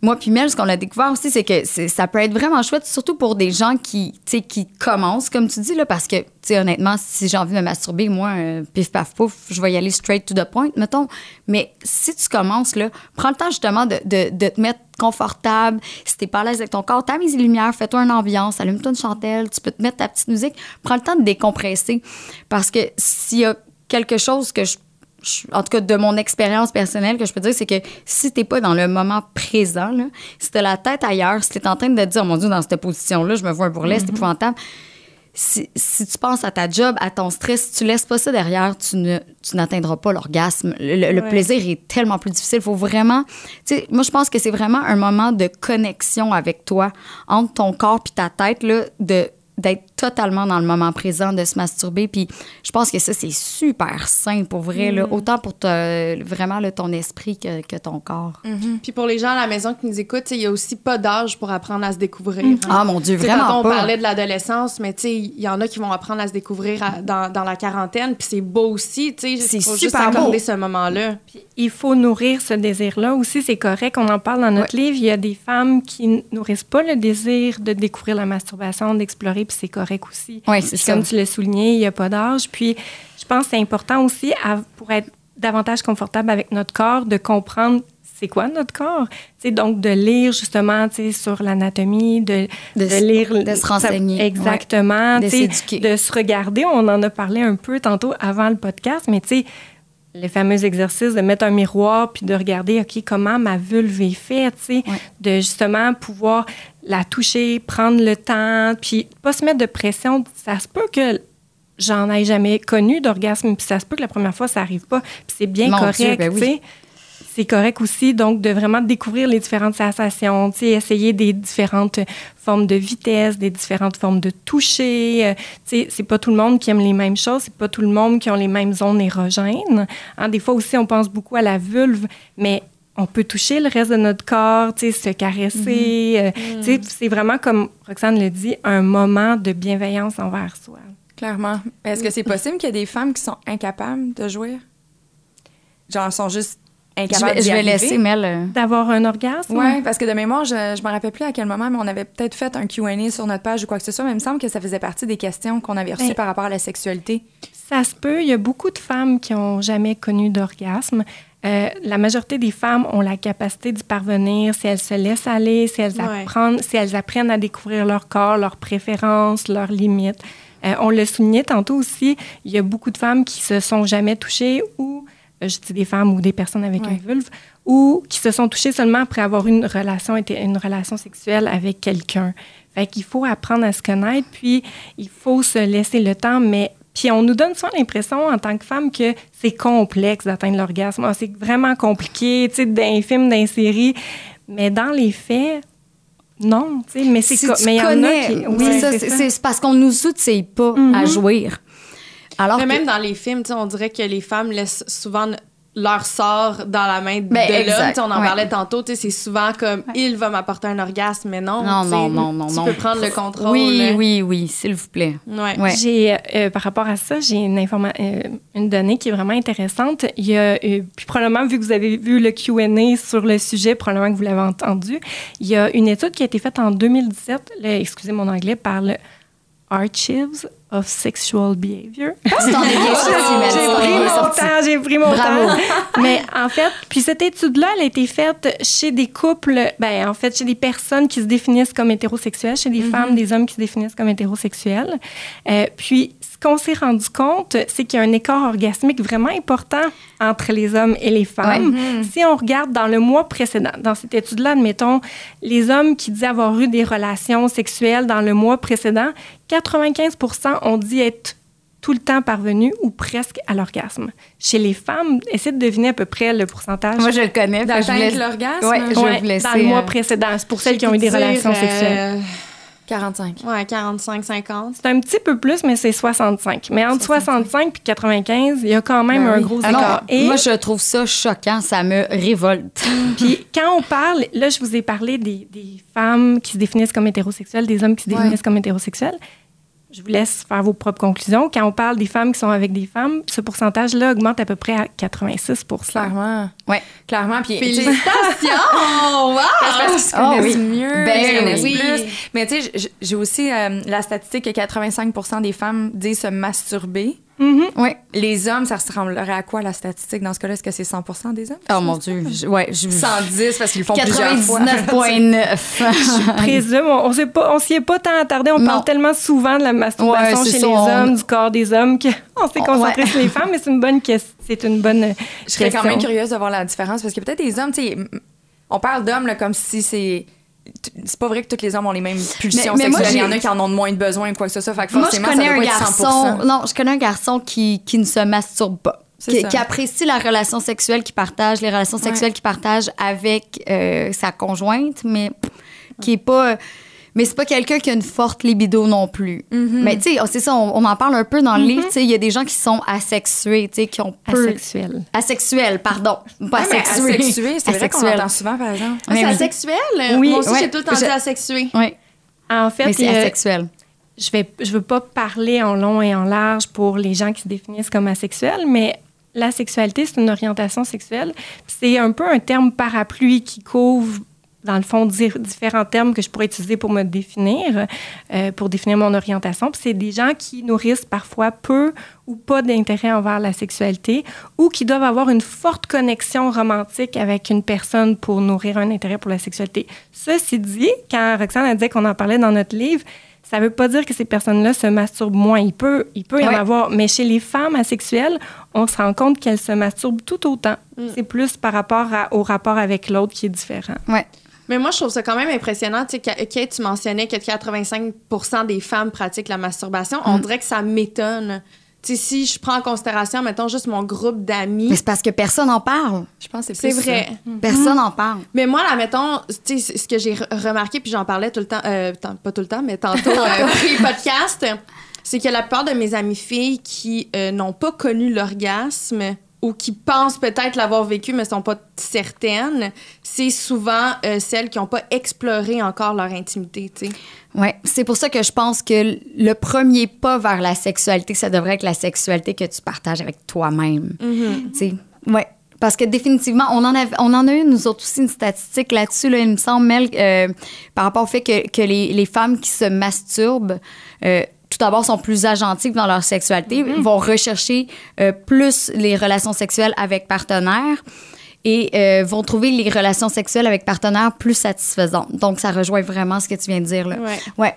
moi puis Mel, ce qu'on a découvert aussi, c'est que ça peut être vraiment chouette, surtout pour des gens qui, qui commencent, comme tu dis, là, parce que, honnêtement, si j'ai envie de me masturber, moi, euh, pif, paf, pouf, je vais y aller straight to the point, mettons. Mais si tu commences, là, prends le temps justement de, te mettre confortable. Si t'es pas à l'aise avec ton corps, t'as mis les lumières, fais-toi une ambiance, allume-toi une chandelle, tu peux te mettre ta petite musique. Prends le temps de décompresser. Parce que s'il y a quelque chose que je je- en tout cas de mon expérience personnelle que je peux dire c'est que si t'es pas dans le moment présent là, si t'as la tête ailleurs si t'es en train de te dire oh mon dieu dans cette position là je me vois un bourrelet c'est épouvantable si, si tu penses à ta job, à ton stress, si tu laisses pas ça derrière, tu ne tu n'atteindras pas l'orgasme. Le, le- le Ouais. plaisir est tellement plus difficile. Il faut vraiment, tu sais, moi je pense que c'est vraiment un moment de connexion avec toi, entre ton corps puis ta tête là, de d'être totalement dans le moment présent, de se masturber. Puis je pense que ça, c'est super sain pour vrai, là, autant pour te, vraiment là, ton esprit que, que ton corps. Puis pour les gens à la maison qui nous écoutent, il y a aussi pas d'âge pour apprendre à se découvrir. hein. Ah mon Dieu, vraiment quand on pas. parlait de l'adolescence, mais tu sais, il y en a qui vont apprendre à se découvrir à- dans, dans la quarantaine, puis c'est beau aussi, tu sais. C'est faut super juste accorder beau. ce moment-là. Il faut nourrir ce désir-là aussi. C'est correct. On en parle dans notre livre. Il y a des femmes qui nourrissent pas le désir de découvrir la masturbation, d'explorer, puis c'est correct aussi. Oui, c'est ça. Comme tu l'as souligné, il n'y a pas d'âge. Puis je pense que c'est important aussi à- pour être davantage confortable avec notre corps, de comprendre c'est quoi notre corps. Tu sais, donc, de lire justement sur l'anatomie, de, De lire. de se renseigner, Exactement. ouais. De s'éduquer. De se regarder. On en a parlé un peu tantôt avant le podcast, mais tu sais, le fameux exercice de mettre un miroir puis de regarder, OK, comment ma vulve est faite, tu sais, Ouais. de justement pouvoir la toucher, prendre le temps, puis pas se mettre de pression. Ça se peut que j'en ai jamais connu d'orgasme, puis ça se peut que la première fois, ça arrive pas, puis c'est bien Mon correct, Dieu, ben oui. C'est correct aussi, donc, de vraiment découvrir les différentes sensations, tu sais, essayer des différentes formes de vitesse, des différentes formes de toucher. euh, tu sais, c'est pas tout le monde qui aime les mêmes choses, c'est pas tout le monde qui ont les mêmes zones érogènes. Hein, des fois aussi, on pense beaucoup à la vulve, mais on peut toucher le reste de notre corps, tu sais, se caresser. euh, tu sais, C'est vraiment, comme Roxane le dit, un moment de bienveillance envers soi. Clairement. Est-ce que c'est possible qu'il y ait des femmes qui sont incapables de jouir? Genre, sont juste Je vais, je laisser Mel. euh, D'avoir un orgasme? Oui, parce que de mémoire, je ne me rappelle plus à quel moment, mais on avait peut-être fait un Q&A sur notre page ou quoi que ce soit, mais il me semble que ça faisait partie des questions qu'on avait reçues Ben, par rapport à la sexualité. Ça se peut. Il y a beaucoup de femmes qui n'ont jamais connu d'orgasme. Euh, la majorité des femmes ont la capacité d'y parvenir si elles se laissent aller, si elles, Ouais. apprennent, si elles apprennent à découvrir leur corps, leurs préférences, leurs limites. Euh, on le soulignait tantôt aussi, il y a beaucoup de femmes qui se sont jamais touchées ou, euh, je dis des femmes ou des personnes avec Ouais. une vulve, ou qui se sont touchées seulement après avoir une relation, une relation sexuelle avec quelqu'un. Fait qu'il faut apprendre à se connaître, puis il faut se laisser le temps, mais puis on nous donne souvent l'impression en tant que femme que c'est complexe d'atteindre l'orgasme. Ah, c'est vraiment compliqué, tu sais, d'un film, d'un série. Mais dans les faits, non, tu sais, mais c'est si co- mais en a qui- oui, c'est parce qu'on nous outille pas à Mhm. jouir. Alors Mais que- même dans les films, on dirait que les femmes laissent souvent leur sort dans la main de Ben, l'homme. Tu sais, On en ouais. parlait tantôt, c'est souvent comme il va m'apporter un orgasme, mais non. Non, non, non, non, Tu non. peux prendre le contrôle. Oui, oui, oui, s'il vous plaît. Ouais. Ouais. J'ai, euh, par rapport à ça, j'ai une, informa- euh, une donnée qui est vraiment intéressante. Il y a, euh, puis probablement, vu que vous avez vu le Q&A sur le sujet, probablement que vous l'avez entendu, il y a une étude qui a été faite en 2017, là, excusez mon anglais, par le Archives of Sexual Behavior. Tu J'ai pris mon temps, j'ai pris mon Bravo. temps. Mais en fait, puis cette étude-là, elle a été faite chez des couples, ben en fait, chez des personnes qui se définissent comme hétérosexuelles, chez des femmes, des hommes qui se définissent comme hétérosexuels. Euh, puis, qu'on s'est rendu compte, c'est qu'il y a un écart orgasmique vraiment important entre les hommes et les femmes. Si on regarde dans le mois précédent, dans cette étude-là, admettons, les hommes qui disaient avoir eu des relations sexuelles dans le mois précédent, 95% ont dit être tout le temps parvenus ou presque à l'orgasme. Chez les femmes, essayez de deviner à peu près le pourcentage. Moi, je le connais. D'atteindre laisse- l'orgasme? Ouais, je vais Ouais, vous laisser. dans le mois euh, précédent. C'est pour celles qui ont eu des Dire, relations euh, sexuelles. 45. Ouais, 45, 50. C'est un petit peu plus, mais c'est 65. Mais entre 65 et 95, il y a quand même Ben un oui. gros écart. Et Moi, je trouve ça choquant. Ça me révolte. puis quand on parle, là, je vous ai parlé des, des femmes qui se définissent comme hétérosexuelles, des hommes qui se Ouais. définissent comme hétérosexuels. Je vous laisse faire vos propres conclusions. Quand on parle des femmes qui sont avec des femmes, ce pourcentage-là augmente à peu près à 86 Clairement. Ouais. Clairement. Puis, Félicitations! wow! parce qu'ils connaissent oui. mieux, Ben ils se connaissent oui. plus. Mais tu sais, j'ai aussi euh, la statistique que 85 des femmes disent se masturber. Ouais. Les hommes, ça ressemblerait à quoi la statistique? Dans ce cas-là? Est-ce que c'est 100% des hommes? Oh mon Dieu. Je- ouais, je. 110 parce qu'ils le font plusieurs fois. 99,9. présume, on, s'y est pas tant attardé. On Non. parle tellement souvent de la masturbation Ouais, chez ça, les on- hommes, du corps des hommes, qu'on s'est concentré Ouais. sur les femmes, mais c'est une bonne question. C'est une bonne euh, Je serais quand même curieuse de voir la différence parce que peut-être les hommes, tu sais, m- on parle d'hommes comme si c'est. C'est pas vrai que tous les hommes ont les mêmes pulsions Mais- mais moi, sexuelles. Il y en a qui en ont de moins de besoin ou quoi que ce soit. Fait que Moi, je connais ça un doit pas être 100%. garçon. Non, je connais un garçon qui, qui ne se masturbe pas. Qui apprécie la relation sexuelle qu'il partage, les relations sexuelles qu'il partage avec euh, sa conjointe, mais qui est pas. Mais c'est pas quelqu'un qui a une forte libido non plus. Mm-hmm. Mais tu sais, c'est ça, on, on en parle un peu dans le livre. Tu sais, il y a des gens qui sont asexués, tu sais, qui ont peu. Asexuel. Asexuels, pardon. Pas Ouais, asexués. asexué, c'est vrai qu'on Asexuels. entend souvent, par exemple. Ah, Mais c'est oui. asexuel? Oui, Moi aussi, ouais. j'ai tout le temps dit asexué. Oui, En fait, mais c'est asexuel. je vais je veux pas parler en long et en large pour les gens qui se définissent comme asexuels, mais la sexualité, c'est une orientation sexuelle. C'est un peu un terme parapluie qui couvre, dans le fond, di- différents termes que je pourrais utiliser pour me définir, euh, pour définir mon orientation. Puis c'est des gens qui nourrissent parfois peu ou pas d'intérêt envers la sexualité ou qui doivent avoir une forte connexion romantique avec une personne pour nourrir un intérêt pour la sexualité. Ceci dit, quand Roxane a dit qu'on en parlait dans notre livre, ça ne veut pas dire que ces personnes-là se masturbent moins. Il peut, il peut y en avoir. Mais chez les femmes asexuelles, on se rend compte qu'elles se masturbent tout autant. C'est plus par rapport à- au rapport avec l'autre qui est différent. Ouais. Mais moi, je trouve ça quand même impressionnant. Tu sais, Ka- Kate, tu mentionnais que 85 des femmes pratiquent la masturbation. On Mm. dirait que ça m'étonne. Tu sais, si je prends en considération, mettons, juste mon groupe d'amis. Mais c'est parce que personne n'en parle. Je pense que C'est plus vrai. ça. Personne n'en parle. Mais moi, là, mettons, tu sais, ce que j'ai re- remarqué, puis j'en parlais tout le temps, euh, pas tout le temps, mais tantôt, euh, pré-podcast, c'est que la plupart de mes amies filles qui euh, n'ont pas connu l'orgasme ou qui pensent peut-être l'avoir vécu, mais sont pas certaines, c'est souvent euh, celles qui n'ont pas exploré encore leur intimité, tu sais. Ouais, c'est pour ça que je pense que le premier pas vers la sexualité, ça devrait être la sexualité que tu partages avec toi-même. Tu sais, ouais. Parce que définitivement, on en, avait, on en a eu, nous autres aussi, une statistique là-dessus, là, il me semble, Mel, euh, par rapport au fait que, que les, les femmes qui se masturbent, euh, tout d'abord, sont plus agentives dans leur sexualité, vont rechercher euh, plus les relations sexuelles avec partenaires et euh, vont trouver les relations sexuelles avec partenaires plus satisfaisantes. Donc, ça rejoint vraiment ce que tu viens de dire. Là. Ouais. Ouais.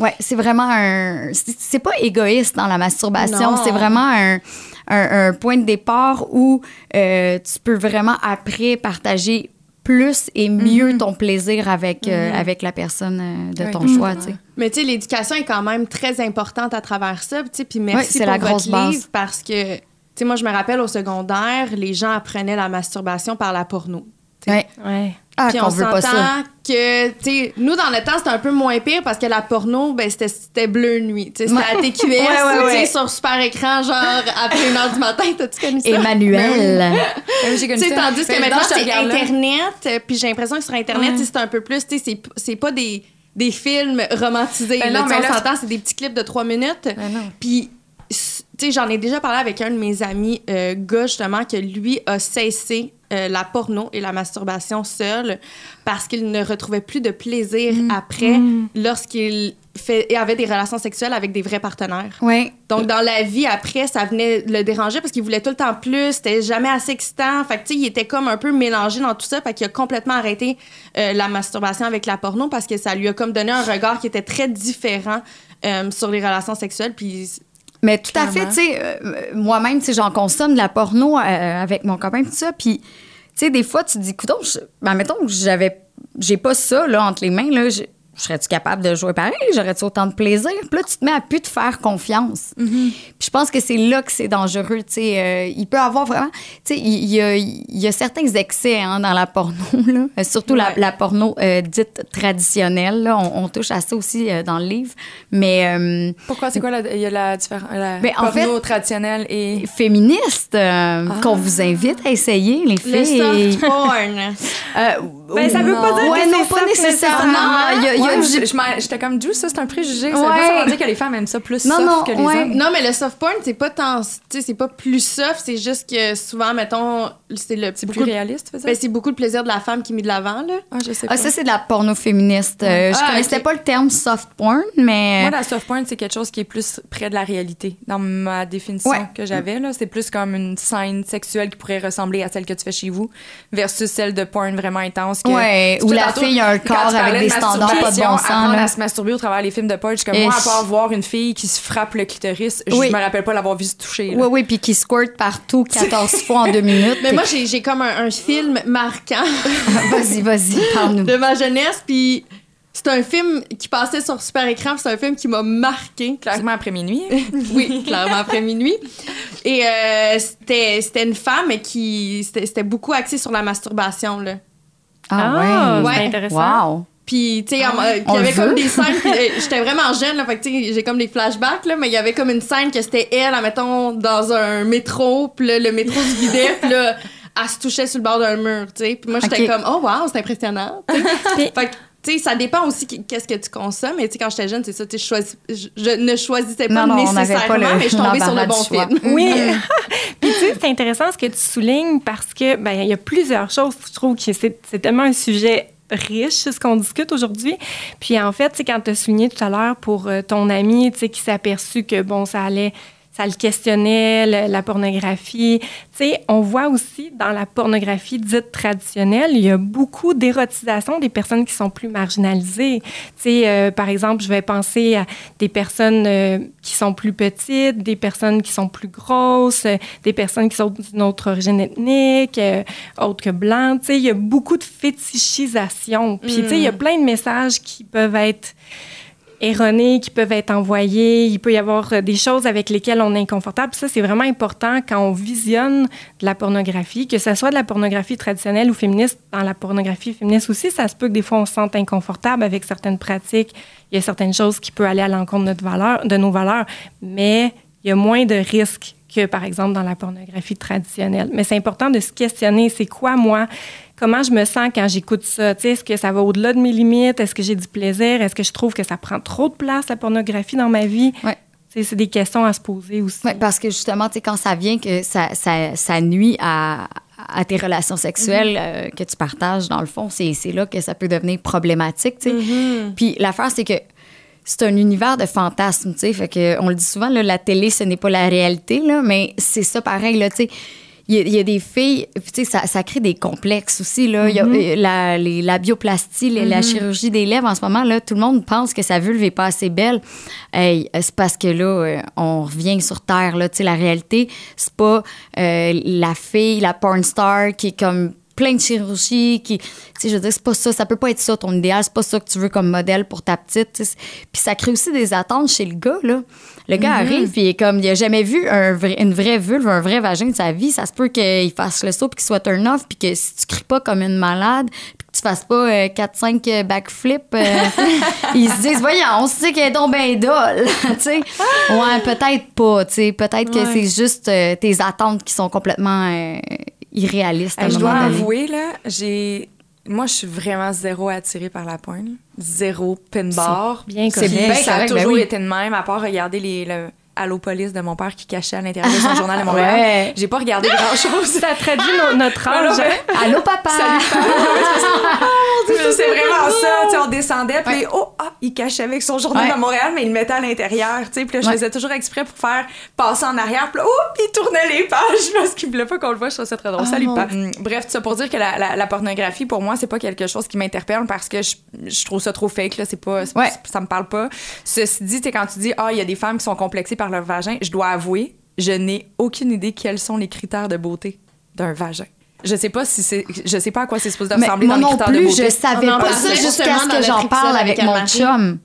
Ouais, c'est vraiment un. C'est pas égoïste dans la masturbation. C'est vraiment un, un, un point de départ où euh, tu peux vraiment après partager plus et mieux ton plaisir avec, euh, avec la personne euh, de Oui. ton choix, sais. Mais tu sais, l'éducation est quand même très importante à travers ça. Tu sais, puis merci c'est pour la grosse votre base. livre parce que, tu sais, moi, je me rappelle au secondaire, les gens apprenaient la masturbation par la porno. Ouais. Ouais. Ah, Puis on veut pas ça. s'entend que, tu sais, nous, dans le temps, c'était un peu moins pire parce que la porno, ben, c'était- bleu nuit. Tu sais, c'était à TQS, Ouais, ouais, ouais. sur super écran, genre, après une heure du matin. T'as-tu connu ça? Emmanuel. Euh, j'ai connu Tu sais, ça. tandis que Mais maintenant, c'est. Internet. euh, Puis j'ai l'impression que sur Internet, c'est un peu plus, tu sais, c'est- pas des, des films romantisés. Ben là, non, mais on s'entend, c'est des petits clips de trois minutes. Ben. Puis, tu sais, j'en ai déjà parlé avec un de mes amis, euh, gars, justement, que lui a cessé euh, la porno et la masturbation seul parce qu'il ne retrouvait plus de plaisir Mm. après lorsqu'il fait, et avait des relations sexuelles avec des vrais partenaires. Ouais. Donc, dans la vie, après, ça venait le déranger parce qu'il voulait tout le temps plus. C'était jamais assez excitant. Fait que, tu sais, il était comme un peu mélangé dans tout ça. Fait qu'il a complètement arrêté euh, la masturbation avec la porno parce que ça lui a comme donné un regard qui était très différent euh, sur les relations sexuelles. Puis, Mais tout à fait, tu sais, euh, moi-même, tu sais, j'en consomme de la porno euh, avec mon copain, tout ça. Puis, tu sais, des fois, tu te dis, je- ben, mettons que j'avais, j'ai pas ça, là, entre les mains, là, je- serais-tu capable de jouer pareil? J'aurais-tu autant de plaisir? Puis là, tu te mets à plus te faire confiance. Puis je pense que c'est là que c'est dangereux, tu sais. euh, il peut avoir vraiment... Tu sais, il y, a, il y a certains excès hein, dans la porno, là. Euh, surtout la, Ouais. la porno euh, dite traditionnelle, là. On, on touche à ça aussi euh, dans le livre. Mais... Pourquoi? C'est quoi la, il y a la différence? La Ben, en porno traditionnelle et. féministe qu'on vous invite à essayer, les le filles. soft porn. Ben, ça veut pas dire Ouais, que non, c'est pas nécessairement. Je- je J'étais comme, Juice, ça c'est un préjugé. Ça veut Ouais. pas ça veut dire que les femmes aiment ça plus Non, soft non, que les ouais. hommes. Non, mais le soft porn, c'est pas tant. Tu sais, c'est pas plus soft, c'est juste que souvent, mettons, c'est le. C'est beaucoup réaliste, tu? Ben, c'est beaucoup le plaisir de la femme qui est mis de l'avant, là. Ah, je sais pas. Ah, ça, c'est de la porno féministe. Euh, je Ah, connaissais ok. pas le terme soft porn, mais. Moi, la soft porn, c'est quelque chose qui est plus près de la réalité. Dans ma définition Ouais. que j'avais, là, c'est plus comme une scène sexuelle qui pourrait ressembler à celle que tu fais chez vous, versus celle de porn vraiment intense. Que, Ouais, sais, la fille a un corps avec de des standards pas de bon sens. apprendre là. à se masturber au travers des films de porn, je suis comme Et moi, à je- part voir une fille qui se frappe le clitoris, je Oui. me rappelle pas l'avoir vu se toucher. là. Oui, oui, puis qui squirt partout 14 fois en deux minutes. Mais moi, j'ai j'ai comme un, un film marquant vas-y, vas-y, parle-nous. de ma jeunesse, puis c'est un film qui passait sur super écran, puis c'est un film qui m'a marqué. Clairement après minuit. oui, clairement après minuit. Et euh, c'était c'était une femme qui. C'était c'était beaucoup axé sur la masturbation, là. Ah, ouais. c'est intéressant. Wow. Puis, tu sais, euh, il on y avait comme des scènes. euh, J'étais vraiment jeune, là. Fait que, tu sais, j'ai comme des flashbacks, là. Mais il y avait comme une scène que c'était elle, mettons, dans un métro. Puis là, le métro se vidait. Puis là, elle se touchait sur le bord d'un mur, tu sais. Puis moi, j'étais comme, oh, wow, c'est impressionnant. tu sais. fait que, tu sais, ça dépend aussi qu'est-ce que tu consommes. Mais tu sais, quand j'étais jeune, c'est ça, tu sais, je, choisis- je, je ne choisissais pas Non, nécessairement, pas le- mais je suis tombée sur le bon film. Oui. Puis tu sais, c'est intéressant ce que tu soulignes parce que ben il y a plusieurs choses. Je trouve que c'est c'est tellement un sujet riche ce qu'on discute aujourd'hui. Puis en fait, c'est quand tu as souligné tout à l'heure pour euh, ton ami, tu sais qui s'est aperçu que bon ça allait ça le questionnait, le- la pornographie. Tu sais, on voit aussi dans la pornographie dite traditionnelle, il y a beaucoup d'érotisation des personnes qui sont plus marginalisées. Tu sais, euh, par exemple, je vais penser à des personnes euh, qui sont plus petites, des personnes qui sont plus grosses, euh, des personnes qui sont d'une autre origine ethnique, autres que blancs. Tu sais, il y a beaucoup de fétichisation. Puis, tu sais, il y a plein de messages qui peuvent être erronés qui peuvent être envoyés. Il peut y avoir euh, des choses avec lesquelles on est inconfortable. Ça, c'est vraiment important quand on visionne de la pornographie, que ce soit de la pornographie traditionnelle ou féministe. Dans la pornographie féministe aussi, ça se peut que des fois on se sente inconfortable avec certaines pratiques. Il y a certaines choses qui peuvent aller à l'encontre de nos valeurs, mais il y a moins de risques que, par exemple, dans la pornographie traditionnelle. Mais c'est important de se questionner, c'est quoi, moi, comment je me sens quand j'écoute ça? Est-ce que ça va au-delà de mes limites? Est-ce que j'ai du plaisir? Est-ce que je trouve que ça prend trop de place, la pornographie, dans ma vie? Ouais. C'est des questions à se poser aussi. Ouais, parce que justement, quand ça vient que ça, ça, ça nuit à, à tes relations sexuelles euh, que tu partages, dans le fond, c'est là que ça peut devenir problématique, tu sais. Puis l'affaire, c'est que c'est un univers de fantasmes. Fait que, on le dit souvent, là, la télé, ce n'est pas la réalité, là, mais c'est ça pareil, là, sais. Il y, a- il y a des filles, tu sais, ça, ça crée des complexes aussi, là. Il y a euh, la, les- la bioplastie, la chirurgie des lèvres, en ce moment, là, tout le monde pense que sa vulve est pas assez belle. Hey, euh, c'est parce que là, euh, on revient sur Terre, là. Tu sais, la réalité, c'est pas euh, la fille, la porn star qui est comme plein de chirurgie qui tu sais je veux dire c'est pas ça ça peut pas être ça ton idéal c'est pas ça que tu veux comme modèle pour ta petite puis ça crée aussi des attentes chez le gars là. Le gars arrive puis il est comme il a jamais vu un vrai- une vraie vulve un vrai vagin de sa vie. Ça se peut qu'il fasse le saut puis qu'il soit turn off puis que si tu cries pas comme une malade puis que tu fasses pas 4-5 backflips euh, ils se disent voyons on sait qu'elle est donc dolle tu sais. Ouais peut-être pas tu sais. Peut-être que c'est juste euh, tes attentes qui sont complètement irréalistes à un Hey, je moment dois donné. avouer, là, j'ai. Moi, je suis vraiment zéro attirée par la porn. Zéro pin bar. bien C'est bien, C'est ça a ben toujours oui. été de même, à part regarder les, le Allopolis de mon père qui cachait à l'intérieur de son journal à Montréal. Ouais. J'ai pas regardé grand-chose. Ça traduit no- notre âge. hein? Allô, papa? c'est vraiment ça. On descendait, puis oh, ah, il cachait avec son journal Ouais. à Montréal, mais il le mettait à l'intérieur. Puis là, je faisais toujours exprès pour faire passer en arrière, puis là, oh, il tournait les pages parce qu'il voulait pas qu'on le voit. Je trouve ça très drôle. Salut, mon papa. Hum, Bref, tout ça pour dire que la, la- la pornographie, pour moi, c'est pas quelque chose qui m'interpelle parce que je, je trouve ça trop fake. Là, c'est pas, ça me parle pas. Ceci dit, quand tu dis, ah, il y a des femmes qui sont complexées par leur vagin, je dois avouer, je n'ai aucune idée quels sont les critères de beauté d'un vagin. Je sais pas si c'est, je sais pas à quoi c'est supposé Mais ressembler moi dans les non critères de plus, beauté. je savais On en pas parlait ça jusqu'à justement ce que j'en parle avec avec mon chum.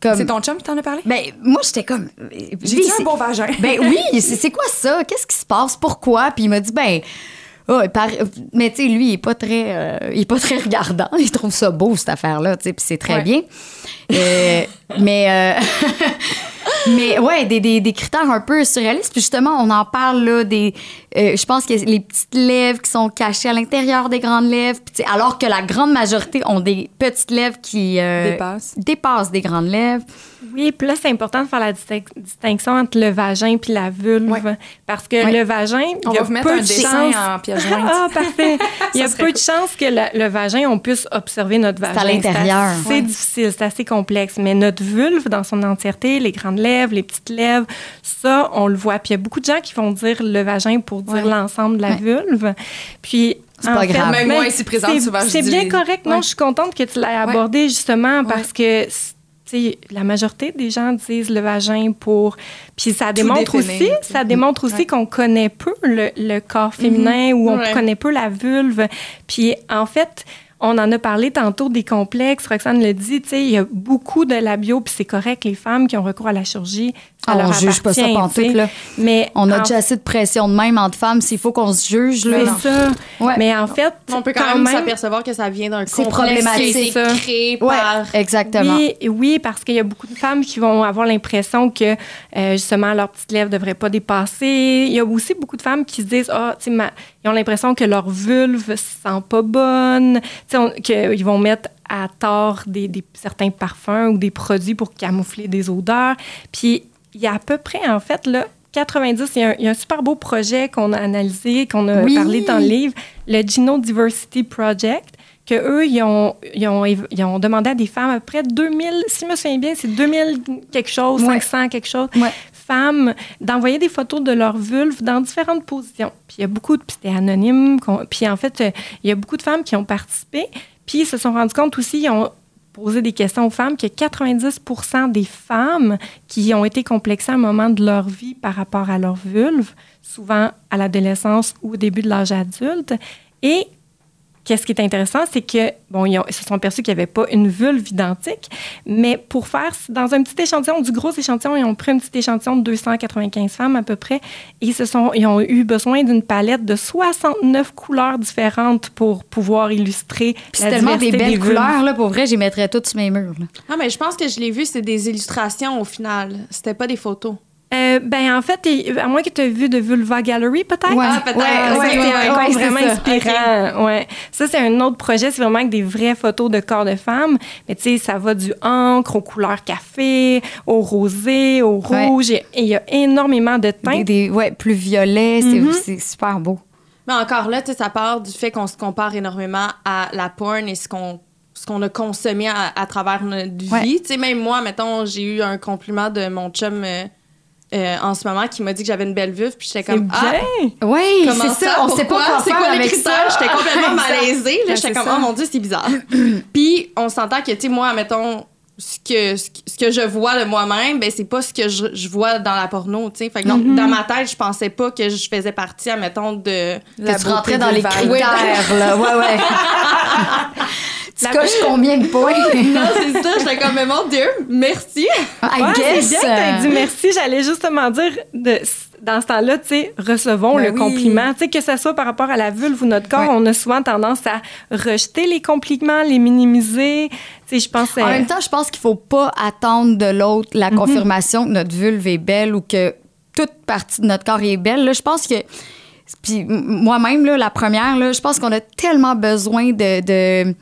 Comme, C'est ton chum qui t'en a parlé? ben, moi, j'étais comme. J'ai un beau vagin. Ben oui, c'est quoi ça? Qu'est-ce qui se passe? Pourquoi? Puis il m'a dit, ben. oh, paraît- mais tu sais, lui, il est pas très, euh, il est pas très regardant. Il trouve ça beau cette affaire-là, tu sais, puis c'est très Ouais. bien. Euh, mais, euh, mais ouais, des, des, des critères un peu surréalistes. Puis justement, on en parle là des, euh, je pense que les petites lèvres qui sont cachées à l'intérieur des grandes lèvres, puis tu sais, alors que la grande majorité ont des petites lèvres qui euh, Dépasse. dépassent des grandes lèvres. Oui, puis là, c'est important de faire la distinc- distinction entre le vagin puis la vulve. Parce que le vagin, On il y a va vous mettre peu un de dessin chances- en pièce jointe. Ah, parfait. Il y a peu cool. de chances que la- le vagin, on puisse observer notre à vagin. l'intérieur. C'est Ouais. difficile, c'est assez complexe. Mais notre vulve, dans son entièreté, les grandes lèvres, les petites lèvres, ça, on le voit. Puis il y a beaucoup de gens qui vont dire le vagin pour dire Ouais. l'ensemble de la Ouais. vulve. Puis. C'est pas fait, grave. Même moi, ici présente, c'est- souvent, bien correct. Non, Ouais. je suis contente que tu l'aies abordé justement parce que tu sais, la majorité des gens disent le vagin pour. Puis ça démontre aussi, ça démontre aussi Ouais. qu'on connaît peu le, le corps féminin ou on Ouais. connaît peu la vulve. Puis en fait, on en a parlé tantôt des complexes. Roxane le dit, tu sais, il y a beaucoup de labio, puis c'est correct, les femmes qui ont recours à la chirurgie, ça Ah, leur on juge pas ça pantoute, là. Mais On a en- déjà assez de pression de même entre femmes s'il faut qu'on se juge. Là. C'est ça. Ouais. Mais en fait, On peut quand, même, s'apercevoir que ça vient d'un C'est complexe problématique. qui Ça. créé Ouais, par... exactement. Oui, oui, parce qu'il y a beaucoup de femmes qui vont avoir l'impression que euh, justement leurs petites lèvres ne devraient pas dépasser. Il y a aussi beaucoup de femmes qui se disent ah, tu sais, ma- ils ont l'impression que leur vulve ne sent pas bonne, qu'ils vont mettre à tort des, des- certains parfums ou des produits pour camoufler des odeurs. Puis il y a à peu près en fait là 90, il y, a un, il y a un super beau projet qu'on a analysé, qu'on a Oui. parlé dans le livre, le Geno Diversity Project, que eux, ils ont, ils ont, ils ont demandé à des femmes, à peu près 2000, si je me souviens bien, c'est 2000 quelque chose, Ouais. 500 quelque chose, Ouais. D'envoyer des photos de leur vulve dans différentes positions. Puis il y a beaucoup de, puis c'était anonyme, puis en fait, euh, il y a beaucoup de femmes qui ont participé, puis ils se sont rendus compte aussi, ils ont posé des questions aux femmes, que 90 des femmes qui ont été complexées à un moment de leur vie par rapport à leur vulve, souvent à l'adolescence ou au début de l'âge adulte, et Qu'est-ce qui est intéressant, c'est que, bon, ils, ont- ils se sont aperçus qu'il n'y avait pas une vulve identique, mais pour faire, dans un petit échantillon, du gros échantillon, ils ont pris un petit échantillon de 295 femmes à peu près, et ils, se sont, ils ont eu besoin d'une palette de 69 couleurs différentes pour pouvoir illustrer Puis la c'est tellement des belles couleurs, là, pour vrai, j'y mettrais toutes sur mes murs. là. Ah, mais je pense que je l'ai vu, c'est des illustrations au final. C'était pas des photos. Euh, ben, en fait, à moins que tu aies vu de Vulva Gallery, peut-être? Ouais. Ah, peut-être. Ouais, ouais, ouais, c'est vraiment ça. inspirant. Ouais. Ça, c'est un autre projet. C'est vraiment avec des vraies photos de corps de femmes. Mais tu sais, ça va du encre aux couleurs café, au rosé, au rouge. Et et il y a énormément de teintes. des- ouais, plus violets, c'est- Mhm. c'est super beau. Mais encore là, tu sais, ça part du fait qu'on se compare énormément à la porn et ce qu'on ce qu'on a consommé à, à travers notre vie. Ouais. Tu sais, même moi, mettons, j'ai eu un compliment de mon chum euh, euh, en ce moment qui m'a dit que j'avais une belle vulve, puis j'étais comme ah. Oui, comment c'est ça. On sait pas quoi c'est faire quoi les critères? ça? J'étais complètement malaisée. Là, Ben, j'étais comme ça. oh mon dieu, c'est bizarre. puis on s'entend que tu sais moi, mettons ce que, ce que- je vois de moi-même, ben c'est pas ce que je, je vois dans la porno, tu sais. Fait que non, dans ma tête, je pensais pas que je faisais partie, mettons, de... La que tu rentrais dans les critères, là. Ouais, ouais. tu La- coches combien de points? non, c'est ça, j'étais comme, mais mon Dieu, merci. I Ouais, guess. c'est bien que t'aies dit euh, merci. J'allais justement dire, de, dans ce temps-là, tu sais, recevons Ben le oui. compliment. Tu sais, que ce soit par rapport à la vulve ou notre corps, Ouais. on a souvent tendance à rejeter les compliments, les minimiser. Tu sais, je pense... En euh, même temps, je pense qu'il faut pas attendre de l'autre la Mhm. confirmation que notre vulve est belle ou que toute partie de notre corps est belle. Là, je pense que puis moi-même là, la première là, je pense qu'on a tellement besoin de-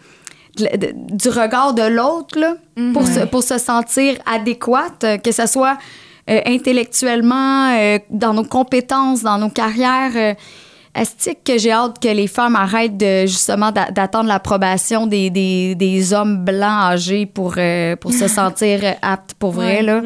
du regard de l'autre là, pour, se, pour se sentir adéquate, euh, que ce soit euh, intellectuellement, euh, dans nos compétences, dans nos carrières. euh, Est-ce que j'ai hâte que les femmes arrêtent de justement d'a- d'attendre l'approbation des, des, des hommes blancs âgés pour, pour se sentir aptes pour vrai, là?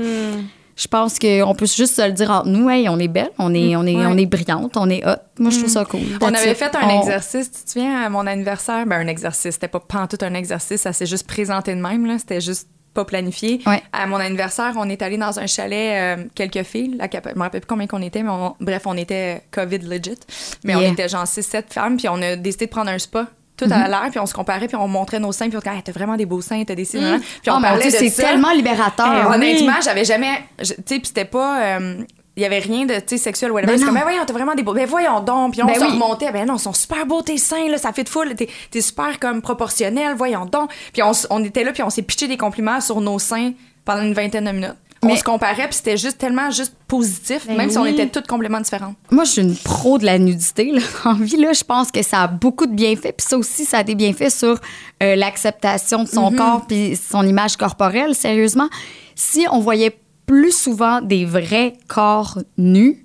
Je pense qu'on peut juste se le dire entre nous, hey, on est belle, on est, on est, Ouais. on est brillante, on est hot. Moi, je trouve ça cool. On That's avait it. fait un On- exercice, tu te souviens, à mon anniversaire? Ben, un exercice, c'était pas pantoute un exercice, ça s'est juste présenté de même, là. C'était juste pas planifié. Ouais. À mon anniversaire, on est allé dans un chalet, euh, quelques filles, la je me rappelle plus combien qu'on était, mais on- bref, on était COVID legit. Mais on était genre 6-7 femmes, puis on a décidé de prendre un spa. Tout à l'air, puis on se comparait, puis on montrait nos seins, puis on disait, Hey, t'as vraiment des beaux seins, t'as des seins. nan, nan. Puis on Oh mon parlait Dieu, de c'est tellement libérateur. Oui. Honnêtement, j'avais jamais. Tu sais, puis c'était pas. euh, il y avait rien de tu sais, sexuel ou whatever. C'est comme, ben voyons, t'as vraiment des beaux. Ben voyons donc. Puis on Ben se oui. remontait. Ben non, ils sont super beaux tes seins, là, ça fait de full. T'es, t'es super comme proportionnel, voyons donc. Puis on était là, puis on s'est pitché des compliments sur nos seins pendant une vingtaine de minutes. On Mais- se comparait, puis c'était juste tellement juste positif, Ben même si on était toutes complètement différentes. Moi, je suis une pro de la nudité. Là. En vie, là, je pense que ça a beaucoup de bienfaits. Puis ça aussi, ça a des bienfaits sur euh, l'acceptation de son corps puis son image corporelle. Sérieusement, si on voyait plus souvent des vrais corps nus,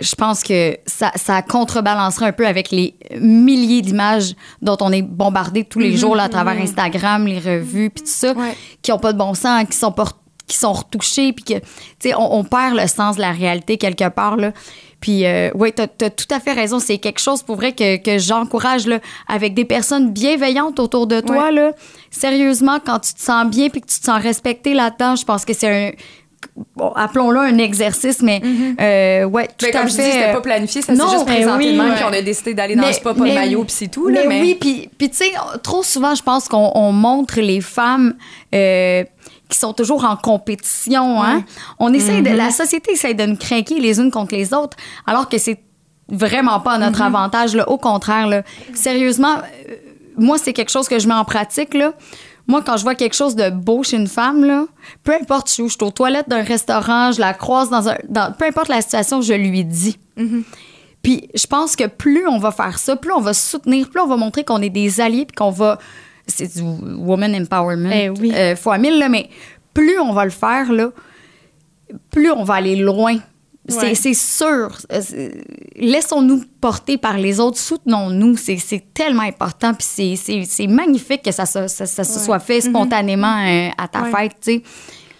je pense que ça, ça contrebalancerait un peu avec les milliers d'images dont on est bombardé tous les jours là, à travers Instagram, les revues, puis tout ça, Ouais. qui ont pas de bon sens, qui sont pas qui sont retouchés, puis que, tu sais, on, on perd le sens de la réalité quelque part, là. Puis, euh, oui, t'as as tout à fait raison. C'est quelque chose, pour vrai, que, que j'encourage, là, avec des personnes bienveillantes autour de toi, là. Sérieusement, quand tu te sens bien puis que tu te sens respecté là-dedans, je pense que c'est un... Bon, appelons-le un exercice, mais euh, ouais, tout Mais à comme je fait. dis, c'était euh, pas planifié, ça s'est non, juste présenté oui, ouais. puis on a décidé d'aller dans Mais- le spa, pas de maillot, puis c'est tout. Là, mais, oui, puis, puis tu sais, trop souvent, je pense qu'on on montre les femmes euh, qui sont toujours en compétition. Hein? On essaie de, la société essaie de nous craquer les unes contre les autres, alors que c'est vraiment pas à notre avantage. Là. Au contraire, là. sérieusement, euh, moi, c'est quelque chose que je mets en pratique. Là. Moi, quand je vois quelque chose de beau chez une femme, là, peu importe où, je suis aux toilettes d'un restaurant, je la croise dans un. dans- peu importe la situation, je lui dis. Puis je pense que plus on va faire ça, plus on va soutenir, plus on va montrer qu'on est des alliés, puis qu'on va. C'est du woman empowerment. Eh oui. euh, fois mille, là, mais plus on va le faire, là, plus on va aller loin. C'est Ouais. c'est sûr. Euh, Laissons-nous porter par les autres, soutenons-nous. C'est tellement important. Puis c'est- magnifique que ça, ça, ça se soit fait spontanément euh, à ta Ouais. fête, tu sais.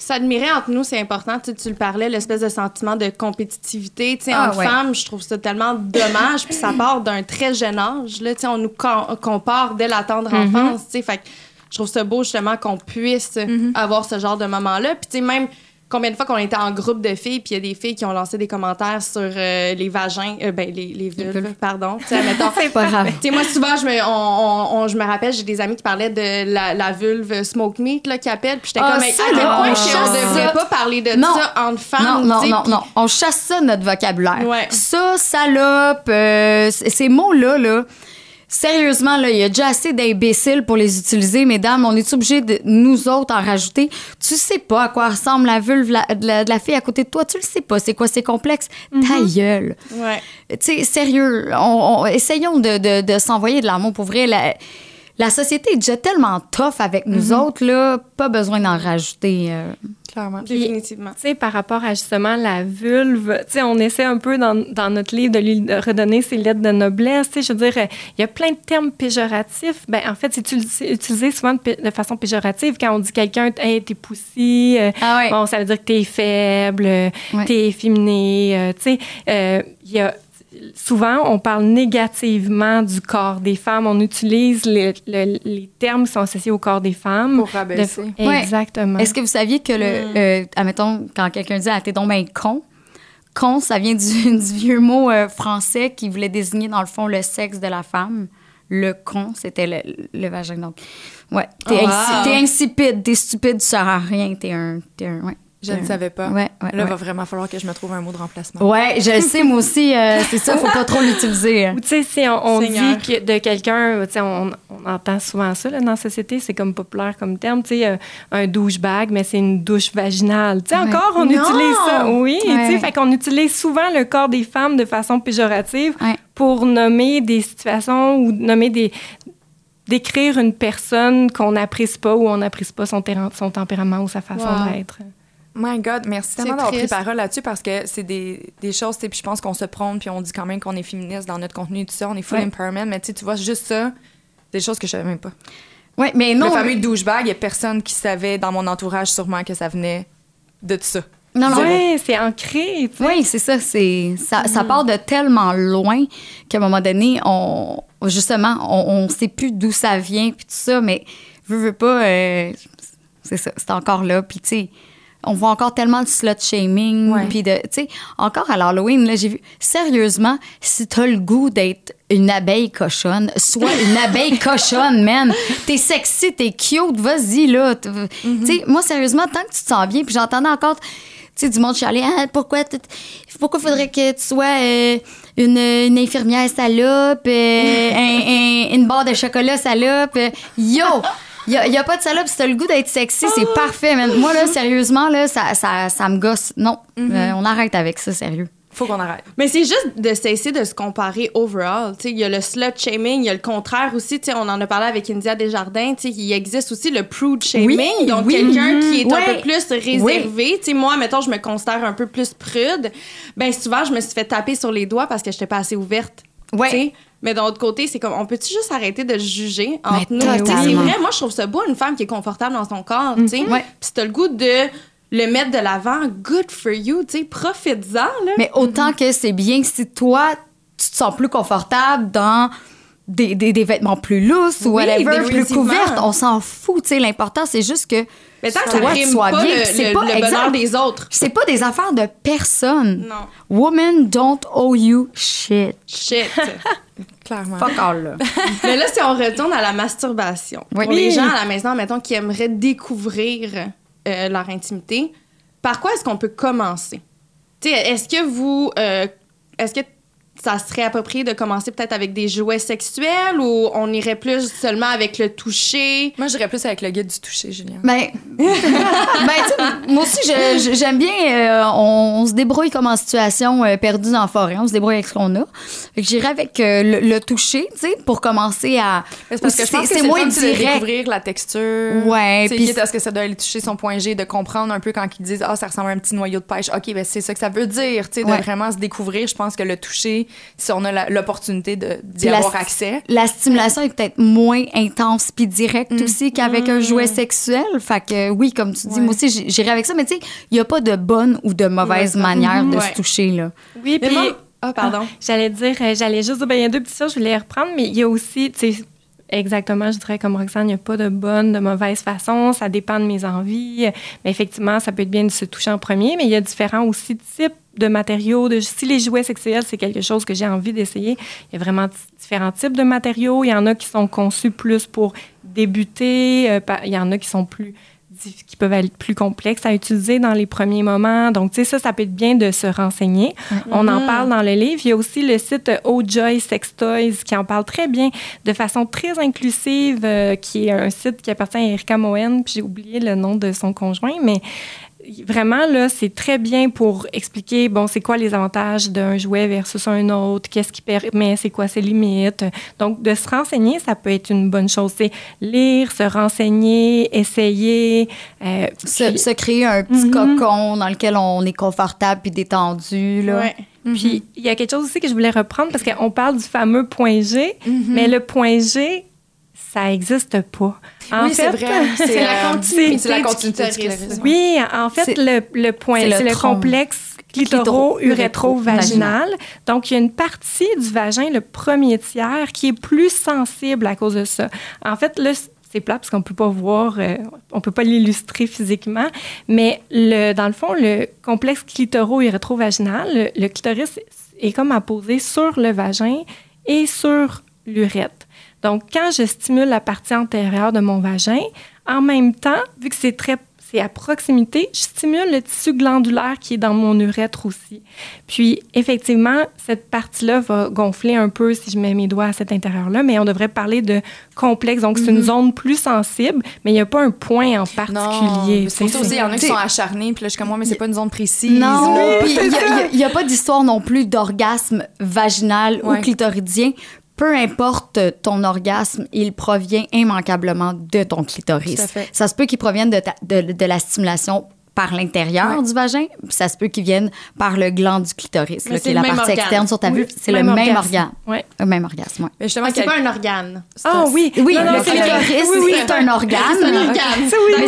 S'admirer entre nous, c'est important. Tu, tu le parlais, l'espèce de sentiment de compétitivité. Tu sais, Ah, entre ouais. femmes, je trouve ça tellement dommage. Puis ça part d'un très jeune âge. Là, Tu sais, on nous com- compare dès la tendre enfance. tu sais. Fait que je trouve ça beau, justement, qu'on puisse avoir ce genre de moment-là. Puis, tu sais, même combien de fois qu'on était en groupe de filles, puis il y a des filles qui ont lancé des commentaires sur euh, les vagins, euh, ben, les, les vulves, vulves. pardon. C'est pas grave. moi, souvent, je me, on, on- on- je me rappelle, j'ai des amis qui parlaient de la, la vulve smoke meat, là, qui appellent. Puis j'étais Ah, comme, mais ça, à quel là, point on devrait pas parler de Non. ça entre femmes, Non, non, non, non. On chasse ça notre vocabulaire. Ouais. Ça, salope, euh, ces mots-là, là, sérieusement, là, il y a déjà assez d'imbéciles pour les utiliser, mesdames. On est obligé de nous autres en rajouter. Tu sais pas à quoi ressemble la vulve la- de, la, de la fille à côté de toi. Tu le sais pas. C'est quoi, c'est complexe? Ta gueule. Ouais. Tu sais, sérieux, on, on- essayons de, de- de s'envoyer de l'amour pour vrai. La, la société est déjà tellement tough avec nous autres, là, pas besoin d'en rajouter. euh. Clairement. Définitivement. Tu sais, par rapport à justement la vulve, tu sais, on essaie un peu dans, dans notre livre de lui redonner ses lettres de noblesse. Tu sais, je veux dire, il y a plein de termes péjoratifs. Ben, en fait, c'est utilisé, souvent de, de façon péjorative quand on dit quelqu'un, hey, t'es poussy. euh, Ah ouais. Bon, ça veut dire que t'es faible, euh, Ouais. t'es efféminé. euh, tu sais, euh, il y a souvent, on parle négativement du corps des femmes. On utilise les, le- les termes qui sont associés au corps des femmes. Pour rabaisser. De- Ouais. Exactement. Est-ce que vous saviez que le. euh, admettons, quand quelqu'un dit Ah, t'es donc ben con, con, ça vient du, du vieux mot euh, français qui voulait désigner, dans le fond, le sexe de la femme. Le con, c'était le, le vagin. Donc, ouais. T'es Oh, insi- wow. t'es insipide, t'es stupide, tu sers à rien. T'es un. T'es un ouais. Je ne savais pas. Ouais, ouais. Là, ouais. va vraiment falloir que je me trouve un mot de remplacement. Ouais, je le sais, moi aussi. euh, c'est ça, faut pas trop l'utiliser. Ou tu sais, si on, dit que de quelqu'un, tu sais, on, on entend souvent ça là, dans la société, c'est comme populaire comme terme, tu sais, euh, un douchebag, mais c'est une douche vaginale. Tu sais, Ouais. encore, on Non! utilise ça. Oui, tu sais, fait qu'on utilise souvent le corps des femmes de façon péjorative Ouais. pour nommer des situations ou nommer des décrire une personne qu'on n'apprécie pas ou on n'apprécie pas son, tempérament ou sa façon Wow. d'être. My God, merci tellement d'avoir pris parole là-dessus parce que c'est des, des choses, tu sais, puis je pense qu'on se prône, puis on dit quand même qu'on est féministe dans notre contenu et tout ça, on est full Ouais. empowerment, mais tu vois, juste ça, des choses que je savais même pas. Ouais, mais non. le fameux douchebag, il y a personne qui savait dans mon entourage sûrement que ça venait de tout ça. Non, non. Oui, c'est ancré. tu sais. Oui, c'est ça. C'est ça, ça part de tellement loin qu'à un moment donné, on justement, on, on sait plus d'où ça vient puis tout ça, mais veux, veux pas, euh, c'est ça, c'est encore là. Puis tu sais, on voit encore tellement de slut shaming puis de, tu sais, encore à l'Halloween là, j'ai vu sérieusement, si t'as le goût d'être une abeille cochonne, sois une abeille cochonne, man. T'es sexy, t'es cute, vas-y là. Tu sais, moi sérieusement, tant que tu te sens bien, puis j'entendais encore tu sais, du monde chialer, ah, pourquoi, pourquoi faudrait que tu sois euh, une, une infirmière salope, euh, un- un- une barre de chocolat salope? Yo! Il y a, pas de salope. Si t'as le goût d'être sexy, c'est parfait, man. Moi, là, sérieusement, là, ça, ça, ça me gosse. Non, Euh, on arrête avec ça, sérieux. Faut qu'on arrête. Mais c'est juste de cesser de se comparer overall. Tu sais, Il y a le slut shaming, il y a le contraire aussi. Tu sais, On en a parlé avec India Desjardins. tu sais, Il existe aussi le prude shaming. Oui, donc, oui. quelqu'un qui est un peu plus réservé. Tu sais, Moi, mettons, je me considère un peu plus prude. Ben souvent, je me suis fait taper sur les doigts parce que j'étais pas assez ouverte. Ouais. Mais d'un autre côté, c'est comme, on peut-tu juste arrêter de juger entre Mais nous? Tu sais, C'est vrai, moi, je trouve ça beau, une femme qui est confortable dans son corps, tu sais. Ouais. Puis si t'as le goût de le mettre de l'avant, good for you, tu sais, profites-en, là. Mais autant que c'est bien si toi, tu te sens plus confortable dans des, des, des vêtements plus lousses ou Oui, whatever, plus couvertes, on s'en fout. tu sais. L'important, c'est juste que Mais tant que toi, ça tu rime sois pas bien. c'est le- pas le bonheur exemple. des autres. C'est pas des affaires de personne. Non. Women don't owe you shit. Shit. Clairement. Fuck all, là. Mais là, si on retourne à la masturbation, Oui. pour les gens à la maison, mettons, qui aimeraient découvrir euh, leur intimité, par quoi est-ce qu'on peut commencer? Tu sais, est-ce que vous... euh, est-ce que ça serait approprié de commencer peut-être avec des jouets sexuels ou on irait plus seulement avec le toucher? Moi, j'irais plus avec le guide du toucher, Julien. Ben, ben tu sais, moi aussi, je- je- j'aime bien. euh, on, on se débrouille comme en situation euh, perdue dans la forêt. On se débrouille avec ce qu'on a. Fait que j'irais avec euh, le, le toucher, tu sais, pour commencer à. C'est parce que je pense que c'est c'est moins de direct. découvrir la texture. Ouais, puis- quitte à ce que ça doit aller toucher son point G, de comprendre un peu quand ils disent ah ça ressemble à un petit noyau de pêche. Ok, ben c'est ça que ça veut dire. Tu sais, de Ouais. vraiment se découvrir. Je pense que le toucher, si on a l'opportunité de- d'y avoir accès. La stimulation est peut-être moins intense puis directe Mm. aussi qu'avec un jouet sexuel. Fait que oui, comme tu dis, Ouais. moi aussi, j- j'irais avec ça. Mais tu sais, il n'y a pas de bonne ou de mauvaise Ouais. manière de Ouais. se toucher, là. Oui, Mais puis moi- Ah, pardon. j'allais dire, euh, j'allais juste dire, ben, il y a deux petites choses, je voulais les reprendre, mais il y a aussi, tu sais, exactement, je dirais comme Roxane, il n'y a pas de bonne, de mauvaise façon, ça dépend de mes envies. Mais effectivement, ça peut être bien de se toucher en premier, mais il y a différents aussi types de matériaux. Si les jouets sexuels, c'est quelque chose que j'ai envie d'essayer, il y a vraiment différents types de matériaux. Il y en a qui sont conçus plus pour débuter, euh, il y en a qui sont plus qui peuvent être plus complexes à utiliser dans les premiers moments. Donc, tu sais, ça, ça peut être bien de se renseigner. On en parle dans le livre. Il y a aussi le site Oh Joy Sex Toys qui en parle très bien de façon très inclusive, euh, qui est un site qui appartient à Erika Moen, puis j'ai oublié le nom de son conjoint, mais vraiment, là, c'est très bien pour expliquer, bon, c'est quoi les avantages d'un jouet versus un autre, qu'est-ce qui permet, c'est quoi ses limites. Donc, de se renseigner, ça peut être une bonne chose. C'est lire, se renseigner, essayer. euh, Se, puis- se créer un petit Mhm. cocon dans lequel on est confortable puis détendu, là. Ouais. Puis, il y a quelque chose aussi que je voulais reprendre parce qu'on parle du fameux point G, Mhm. mais le point G, ça n'existe pas. En oui, c'est vrai. c'est la continuité c'est la du continuité du clitoris. clitoris. Oui, en fait, le, le point, c'est le le complexe Clitoro-urétro-vaginal. Donc, il y a une partie du vagin, le premier tiers, qui est plus sensible à cause de ça. En fait, là, c'est plat parce qu'on peut pas voir, euh, on peut pas l'illustrer physiquement, mais le, dans le fond, le complexe clitoro-urétro-vaginal, le, le clitoris est comme apposé sur le vagin et sur l'urètre. Donc, quand je stimule la partie antérieure de mon vagin, en même temps, vu que c'est très c'est à proximité, je stimule le tissu glandulaire qui est dans mon urètre aussi. Puis, effectivement, cette partie-là va gonfler un peu si je mets mes doigts à cet intérieur-là, mais on devrait parler de complexe. Donc, c'est une zone plus sensible, mais il n'y a pas un point en particulier. Non, c'est aussi, il y en a qui sont acharnés, puis là, je suis comme moi, mais c'est pas une zone précise. Non, il n'y a, pas d'histoire non plus d'orgasme vaginal Ouais. ou clitoridien. Peu importe ton orgasme, il provient immanquablement de ton clitoris. Ça se peut qu'il provienne de, ta- de, de la stimulation par l'intérieur Ouais. du vagin, puis ça se peut qu'il vienne par le gland du clitoris, là, qui est la partie organe. externe sur ta Oui, vulve. C'est le même orgasme. organe. Ouais. Le même orgasme, ouais. Mais justement, Ah, c'est pas un organe. Ah oui, Oui, Non, non, le clitoris, oui, oui. c'est un organe. C'est un organe. Mais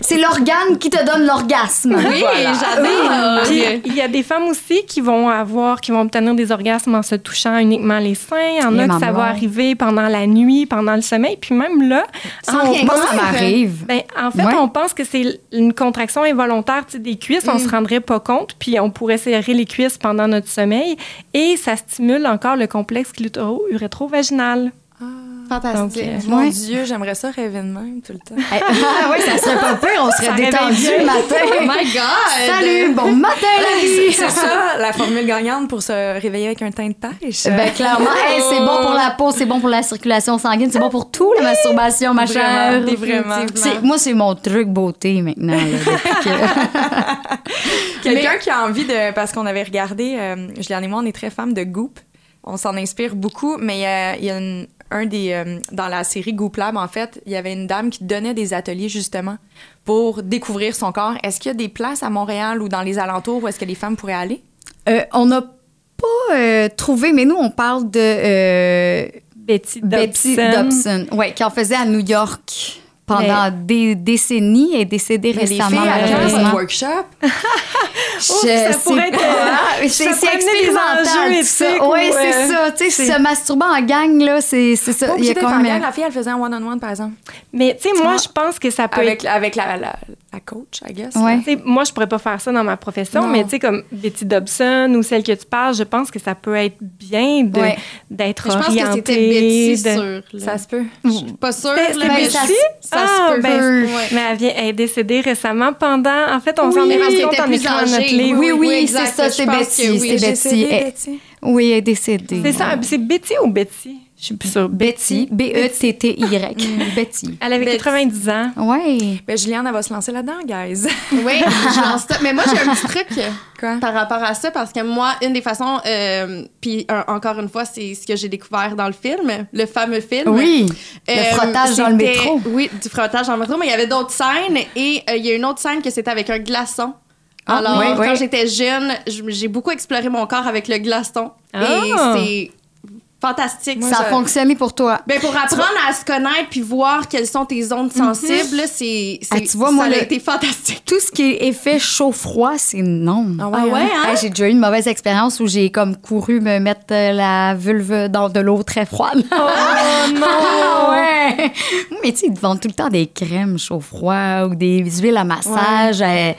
c'est l'organe qui te donne l'orgasme. Oui, j'adore. Puis, il y a des femmes aussi qui vont avoir, qui vont obtenir des orgasmes en se touchant uniquement les seins. Il y en a que ça va arriver pendant la nuit, pendant le sommeil. Puis même là, Sans on pense- ça m'arrive. ben, en fait, on pense que c'est une contraction involontaire sais, des cuisses. On se rendrait pas compte, puis on pourrait serrer les cuisses pendant notre sommeil. Et ça stimule encore le complexe clitoro-urétro-vaginal. Fantastique. Donc, euh, Mon Ouais. Dieu, j'aimerais ça rêver de même tout le temps. Eh, ah ouais, ça serait pas pire, on serait détendu le Oh matin. my God! Salut, bon matin. C'est ça, la formule gagnante pour se réveiller avec un teint de pêche. Ben clairement, hey, c'est bon pour la peau, c'est bon pour la circulation sanguine, c'est bon pour tout la masturbation, ma chère. Vraiment, vraiment. C'est- Moi, c'est mon truc beauté maintenant. là, depuis que- Quelqu'un qui a envie de. Parce qu'on avait regardé, euh, Juliane et moi, on est très fans de Goop. On s'en inspire beaucoup, mais euh, il y a une- un des. euh, dans la série Goop Lab, en fait, il y avait une dame qui donnait des ateliers justement pour découvrir son corps. Est-ce qu'il y a des places à Montréal ou dans les alentours où est-ce que les femmes pourraient aller? Euh, on n'a pas euh, trouvé, mais nous, on parle de euh, Betty Dobson. Betty Dobson, ouais, qui en faisait à New York pendant des décennies et est décédée Mais les récemment, filles, à votre workshop? Je ça sais pourrait être, pas. euh, c'est expérimental, Oui, ou, c'est euh, ça. Tu sais, se masturber en gang, là, c'est c'est ça. Pas Il y a d'être quand même... gang. La fille, elle faisait un one-on-one, par exemple. Mais tu sais, moi, je pense que ça peut Avec, être. avec la, la, la coach, I guess. Ouais. Tu sais, moi, je pourrais pas faire ça dans ma profession, Non. mais tu sais, comme Betty Dobson ou celle que tu parles, je pense que ça peut être bien de- Ouais. d'être Je pense que c'était Betty de- sûr. là. Ça se peut. Je suis pas sûre, C'était- Betty? Ça Ah, se peut. ben, Ouais. Mais elle, vient, elle est décédée récemment pendant. En fait, on s'en Oui, est parce rendu compte était en plus écrivant notre livre. Oui, oui, exact. c'est ça, c'est Betty, oui. c'est Betty. Oui, elle est décédée. C'est ça, c'est Betty ou Betty? Je suis plus sûre. Betty, B-E-T-T-Y. Betty. Elle avait Betty. 90 ans. Ouais. Ben, Juliane, elle va se lancer là-dedans, guys. Oui, je lance ça. Mais moi, j'ai un petit truc Quoi? par rapport à ça, parce que moi, une des façons, euh, puis un- encore une fois, c'est ce que j'ai découvert dans le film, le fameux film. Oui. Euh, Le frottage dans le métro. Oui, du frottage dans le métro, mais il y avait d'autres scènes et euh, il y a une autre scène que c'était avec un glaçon. Ah, Alors, oui, quand oui. j'étais jeune, je- j'ai beaucoup exploré mon corps avec le glaçon. Ah. Et c'est fantastique. Moi, ça a je- fonctionné pour toi. Ben, pour apprendre à se connaître puis voir quelles sont tes zones sensibles, là, c'est, c'est- Ah, tu vois, moi, a le- été fantastique. Tout ce qui est effet chaud-froid, c'est non. Ah Ah ouais, hein? Ah, j'ai déjà eu une mauvaise expérience où j'ai comme couru me mettre euh, la vulve dans de l'eau très froide. Oh non! Ah ouais! Mais tu sais, ils te vendent tout le temps des crèmes chaud-froid ou des huiles à massage. euh,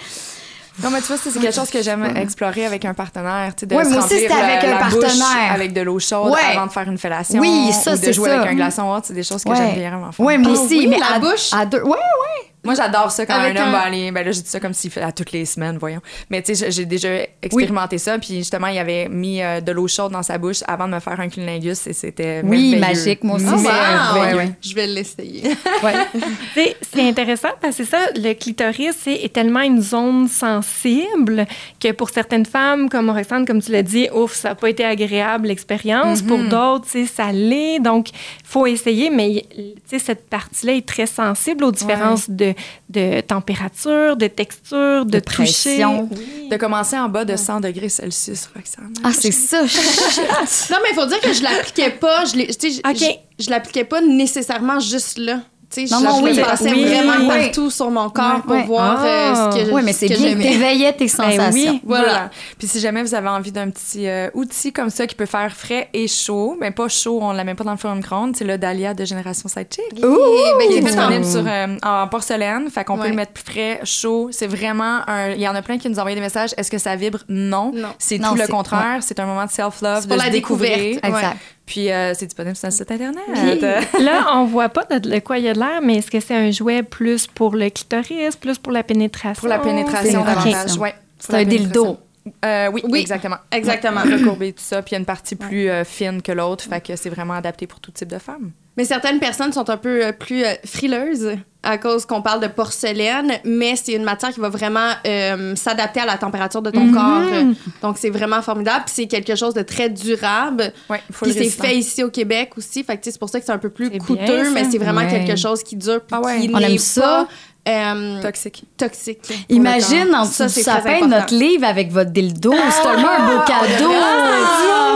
Non, mais tu vois, c'est quelque chose que j'aime explorer avec un partenaire. Tu sais, de Ouais, se moi aussi, c'était la- avec un la bouche partenaire. avec de l'eau chaude Ouais. avant de faire une fellation. Oui, ça, ou de c'est jouer ça. avec un glaçon hot, c'est des choses que j'aime vraiment faire. Ouais, moi Ah aussi. oui, mais la à, bouche? À deux. Ouais, ouais. Moi, j'adore ça quand Avec un homme un- va aller. Ben là, je dis ça comme s'il fait à toutes les semaines, voyons. Mais tu sais, j'ai- j'ai déjà expérimenté ça. Puis justement, il avait mis euh, de l'eau chaude dans sa bouche avant de me faire un cunilingus et c'était Oui, magique, moi aussi. Oh, wow! ouais, ouais. Je vais l'essayer. Ouais. Tu sais, c'est intéressant parce que c'est ça, le clitoris c'est, est tellement une zone sensible que pour certaines femmes, comme Roxane, comme tu l'as dit, ouf, ça n'a pas été agréable l'expérience. Pour d'autres, tu sais, ça l'est. Donc, il faut essayer, mais tu sais, cette partie-là est très sensible aux différences de, de température, de texture, de, De toucher. pression. Oui. De commencer en bas de 100 degrés Celsius, Roxane. Ah, c'est ça. Non, mais il faut dire que je l'appliquais pas. Je, l'ai- tu sais, je- Ok. je, je l'appliquais pas nécessairement juste là. Tu sais, Non, je, non, je oui, le passais oui. vraiment Oui. partout sur mon corps pour voir euh, Ah. ce que, Oui, mais ce c'est bien que t'éveillais tes sensations. oui. Voilà. Voilà. Puis si jamais vous avez envie d'un petit euh, outil comme ça qui peut faire frais et chaud, mais pas chaud, on ne la met pas dans le four micro-ondes, c'est le Dahlia de Génération Sidechick. Ouh, ben, Il est disponible sur, euh, en porcelaine, fait qu'on peut le mettre frais, chaud. C'est vraiment un. Il y en a plein qui nous envoient des messages. Est-ce que ça vibre? Non. Non. C'est tout le contraire. C'est un moment de self-love, C'est de pour se la découvrir. découverte. Exact. Puis euh, c'est disponible sur le site internet. Là, on voit pas de, de quoi il y a de l'air, mais est-ce que c'est un jouet plus pour le clitoris, plus pour la pénétration? Pour la pénétration davantage. Ouais. C'est un dildo. Euh, oui, Oui. exactement. Exactement. Recourbé, tout ça. Puis il y a une partie plus euh, fine que l'autre, fait que c'est vraiment adapté pour tout type de femmes. Mais certaines personnes sont un peu euh, plus euh, frileuses à cause qu'on parle de porcelaine, mais c'est une matière qui va vraiment euh, s'adapter à la température de ton Mhm. corps. Donc, c'est vraiment formidable. Puis c'est quelque chose de très durable. Ouais, faut Puis c'est fait ici au Québec aussi. Fait que tu sais, c'est pour ça que c'est un peu plus coûteux, bien, mais c'est vraiment Ouais. quelque chose qui dure puis Ah ouais. qui On aime ça. Euh, Toxique. toxique. Imagine en dessous Ça, du sapin notre livre avec votre dildo. C'est tellement un beau cadeau.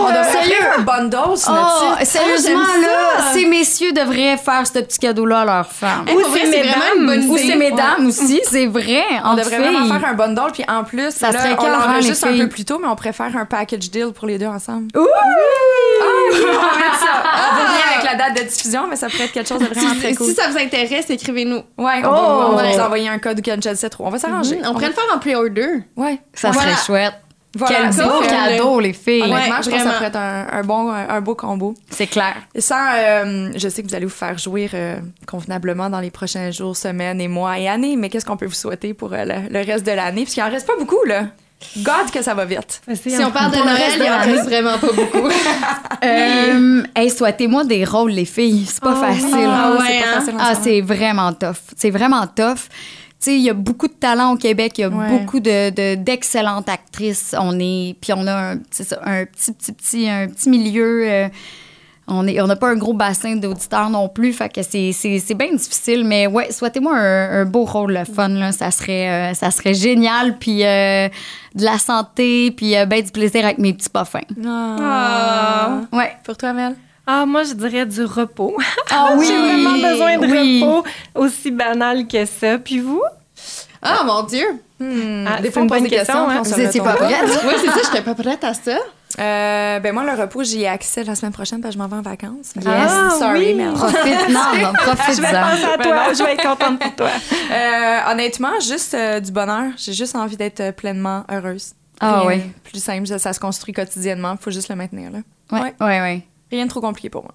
On devrait Sérieux? faire un bundle sur notre site. sérieusement, là, ces messieurs devraient faire ce petit cadeau-là à leurs femmes. Hey, vrai, c'est bonne Ou c'est mesdames aussi, c'est vrai. On devrait filles. vraiment faire un bundle, puis en plus, Ça là, serait on l'enregistre un peu plus tôt, mais on préfère un package deal pour les deux ensemble. Ouh! on va mettre ça. On va venir avec la date de diffusion, mais ça pourrait être quelque chose de vraiment très cool. si ça vous intéresse, écrivez-nous. Ouais, on, Oh! on Ouais. vous envoyer un code ou quelque chose trop. On va s'arranger. On pourrait le faire en pre-order. Ouais. Ça Voilà. serait chouette. Voilà, Quel beau cadeau, les filles. Honnêtement, Ouais, je pense que ça vraiment. pourrait être un, un bon, un, un beau combo. C'est clair. Sans, euh, je sais que vous allez vous faire jouir euh, convenablement dans les prochains jours, semaines et mois et années, mais qu'est-ce qu'on peut vous souhaiter pour euh, le, le reste de l'année? Parce qu'il en reste pas beaucoup, là. God, que ça va vite. Si on parle de Noël, il de en reste vraiment pas beaucoup. Euh, hey, souhaitez-moi des rôles, les filles. C'est pas facile. Ah c'est ouais, pas hein? facile Ah, c'est vraiment tough. C'est vraiment tough. Tu sais, il y a beaucoup de talent au Québec, il y a Ouais. beaucoup de, de- d'excellentes actrices. On est, puis on a un, c'est ça, un petit, petit, petit, un petit milieu. euh, on n'a pas un gros bassin d'auditeurs non plus, fait que c'est, c'est, c'est bien difficile. Mais ouais, souhaitez-moi un, un beau rôle, le fun là, ça serait, euh, ça serait génial. Puis euh, de la santé, puis euh, ben du plaisir avec mes petits parfums. Ah. Ouais. Pour toi, Mel? Ah, moi, je dirais du repos. Ah J'ai vraiment besoin de oui. repos, aussi banal que ça. Puis vous? Ah, mon Dieu! Ah, des c'est fois, on pose des questions, hein? Vous étiez pas prête? Oui, c'est ça, j'étais pas prête à ça. Euh, ben moi, le repos, j'y ai accès la semaine prochaine parce que je m'en vais en vacances. Que- Ah, Sorry, oui. Mel. Profite, non, non, profite Je vais penser à toi. Je vais être contente pour toi. Euh, honnêtement, juste euh, du bonheur. J'ai juste envie d'être pleinement heureuse. Ah oui. Plus simple, ça, ça se construit quotidiennement. faut juste le maintenir, là. Ouais, ouais, ouais. Rien de trop compliqué pour moi.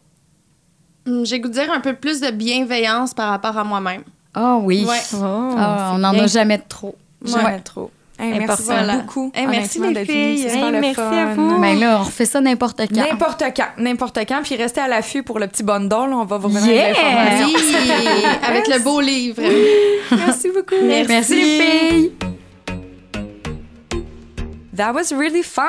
Hum, J'ai goût de dire un peu plus de bienveillance par rapport à moi-même. Ah oui. Ouais. Oh, Ah, on n'en a jamais trop. Jamais Ouais. trop. Hey, merci. Voilà. beaucoup. Hey, merci, les filles. Hey, le merci fun. à vous. Ben là, on refait ça n'importe quand. N'importe quand, n'importe quand. Puis restez à l'affût pour le petit bundle. On va vous revenir Yeah! avec l'information. Oui, avec le beau livre. Merci beaucoup. Merci. Merci les filles. That was really fun.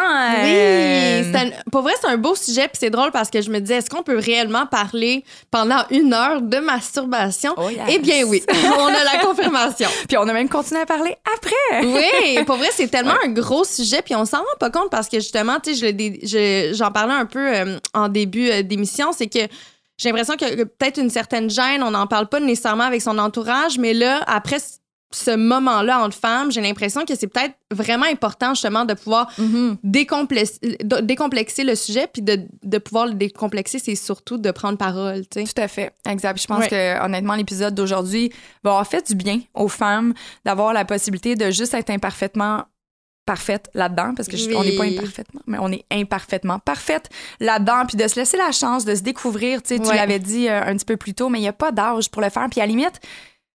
Oui, c'est un- pour vrai, c'est un beau sujet, puis c'est drôle parce que je me disais, est-ce qu'on peut réellement parler pendant une heure de masturbation? Oh, yes. Eh bien oui, on a la confirmation. Puis on a même continué à parler après. Oui, pour vrai, c'est tellement un gros sujet, puis on s'en rend pas compte parce que justement, tu sais, je- j'en parlais un peu euh, en début euh, d'émission, c'est que j'ai l'impression que, que peut-être une certaine gêne, on n'en parle pas nécessairement avec son entourage, mais là, après ce moment-là entre femmes, j'ai l'impression que c'est peut-être vraiment important justement de pouvoir décomplexer, de- décomplexer le sujet, puis de, de pouvoir le décomplexer, c'est surtout de prendre parole, tu sais. Tout à fait. Exact. Je pense Ouais. que honnêtement, l'épisode d'aujourd'hui va avoir fait du bien aux femmes d'avoir la possibilité de juste être imparfaitement parfaite là-dedans parce que je- Oui. on n'est pas imparfaitement mais on est imparfaitement parfaite là-dedans puis de se laisser la chance de se découvrir tu sais tu Ouais. l'avais dit euh, un petit peu plus tôt mais il y a pas d'âge pour le faire puis à la limite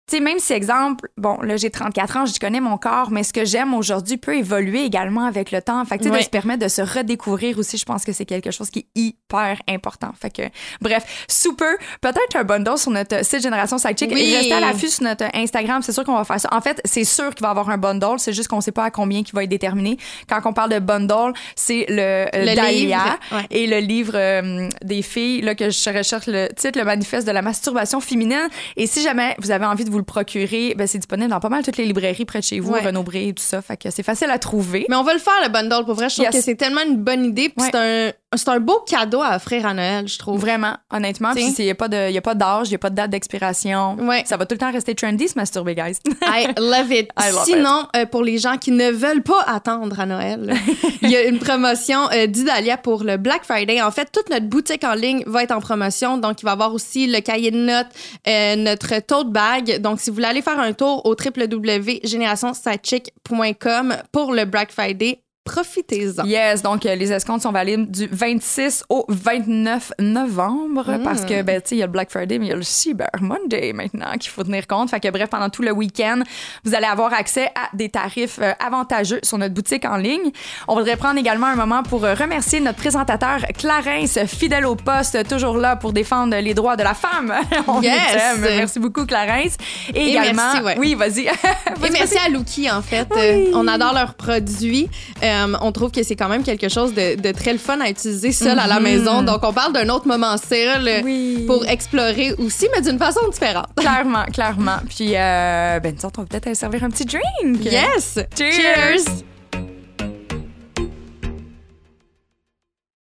tu sais, même si, exemple, bon, là, j'ai 34 ans, je connais mon corps, mais ce que j'aime aujourd'hui peut évoluer également avec le temps. Fait que, tu sais, de se permettre de se redécouvrir aussi, je pense que c'est quelque chose qui est hyper important. Fait que, bref, sous peu, peut-être un bundle sur notre site Génération Sidechick. Oui. Restez à l'affût sur notre Instagram, c'est sûr qu'on va faire ça. En fait, c'est sûr qu'il va y avoir un bundle, c'est juste qu'on sait pas à combien qui va être déterminé. Quand on parle de bundle, c'est le, euh, Le Dahlia livre, et le livre euh, des filles, là, que je recherche le titre, le manifeste de la masturbation féminine. Et si jamais vous avez envie de vous le procurer, ben, c'est disponible dans pas mal toutes les librairies près de chez vous, Ouais. Renaud Bré et tout ça. Fait que c'est facile à trouver. Mais on va le faire, le bundle. Pour vrai, je trouve Yes. que c'est tellement une bonne idée. Ouais. c'est un, c'est un beau cadeau à offrir à Noël, je trouve. Vraiment, honnêtement. Puis il n'y a pas d'âge, il n'y a pas de date d'expiration. Ouais. Ça va tout le temps rester trendy, se masturber, guys. I love it. I love Sinon, euh, pour les gens qui ne veulent pas attendre à Noël, il y a une promotion euh, d'Idalia pour le Black Friday. En fait, toute notre boutique en ligne va être en promotion. Donc, il va y avoir aussi le cahier de notes, euh, notre tote bag. Donc, si vous voulez aller faire un tour au www.generationsidechick.com pour le Black Friday, profitez-en. Yes, donc euh, les escomptes sont valides du 26 au 29 novembre Mm. parce que, ben, tu sais, il y a le Black Friday, mais il y a le Cyber Monday maintenant qu'il faut tenir compte. Fait que, bref, pendant tout le week-end, vous allez avoir accès à des tarifs euh, avantageux sur notre boutique en ligne. On voudrait prendre également un moment pour euh, remercier notre présentateur Clarence, fidèle au poste, toujours là pour défendre les droits de la femme. On Yes. Merci beaucoup, Clarence. Et, Et également, merci, ouais. oui, vas-y. Et merci à Luki, en fait. Euh, on adore leurs produits. Euh, on trouve que c'est quand même quelque chose de, de très le fun à utiliser seul à la maison. Donc, on parle d'un autre moment seul euh, Oui. pour explorer aussi, mais d'une façon différente. Clairement, clairement. Puis, euh, ben, nous autres, on va peut-être aller servir un petit drink. Yes! Cheers! Cheers.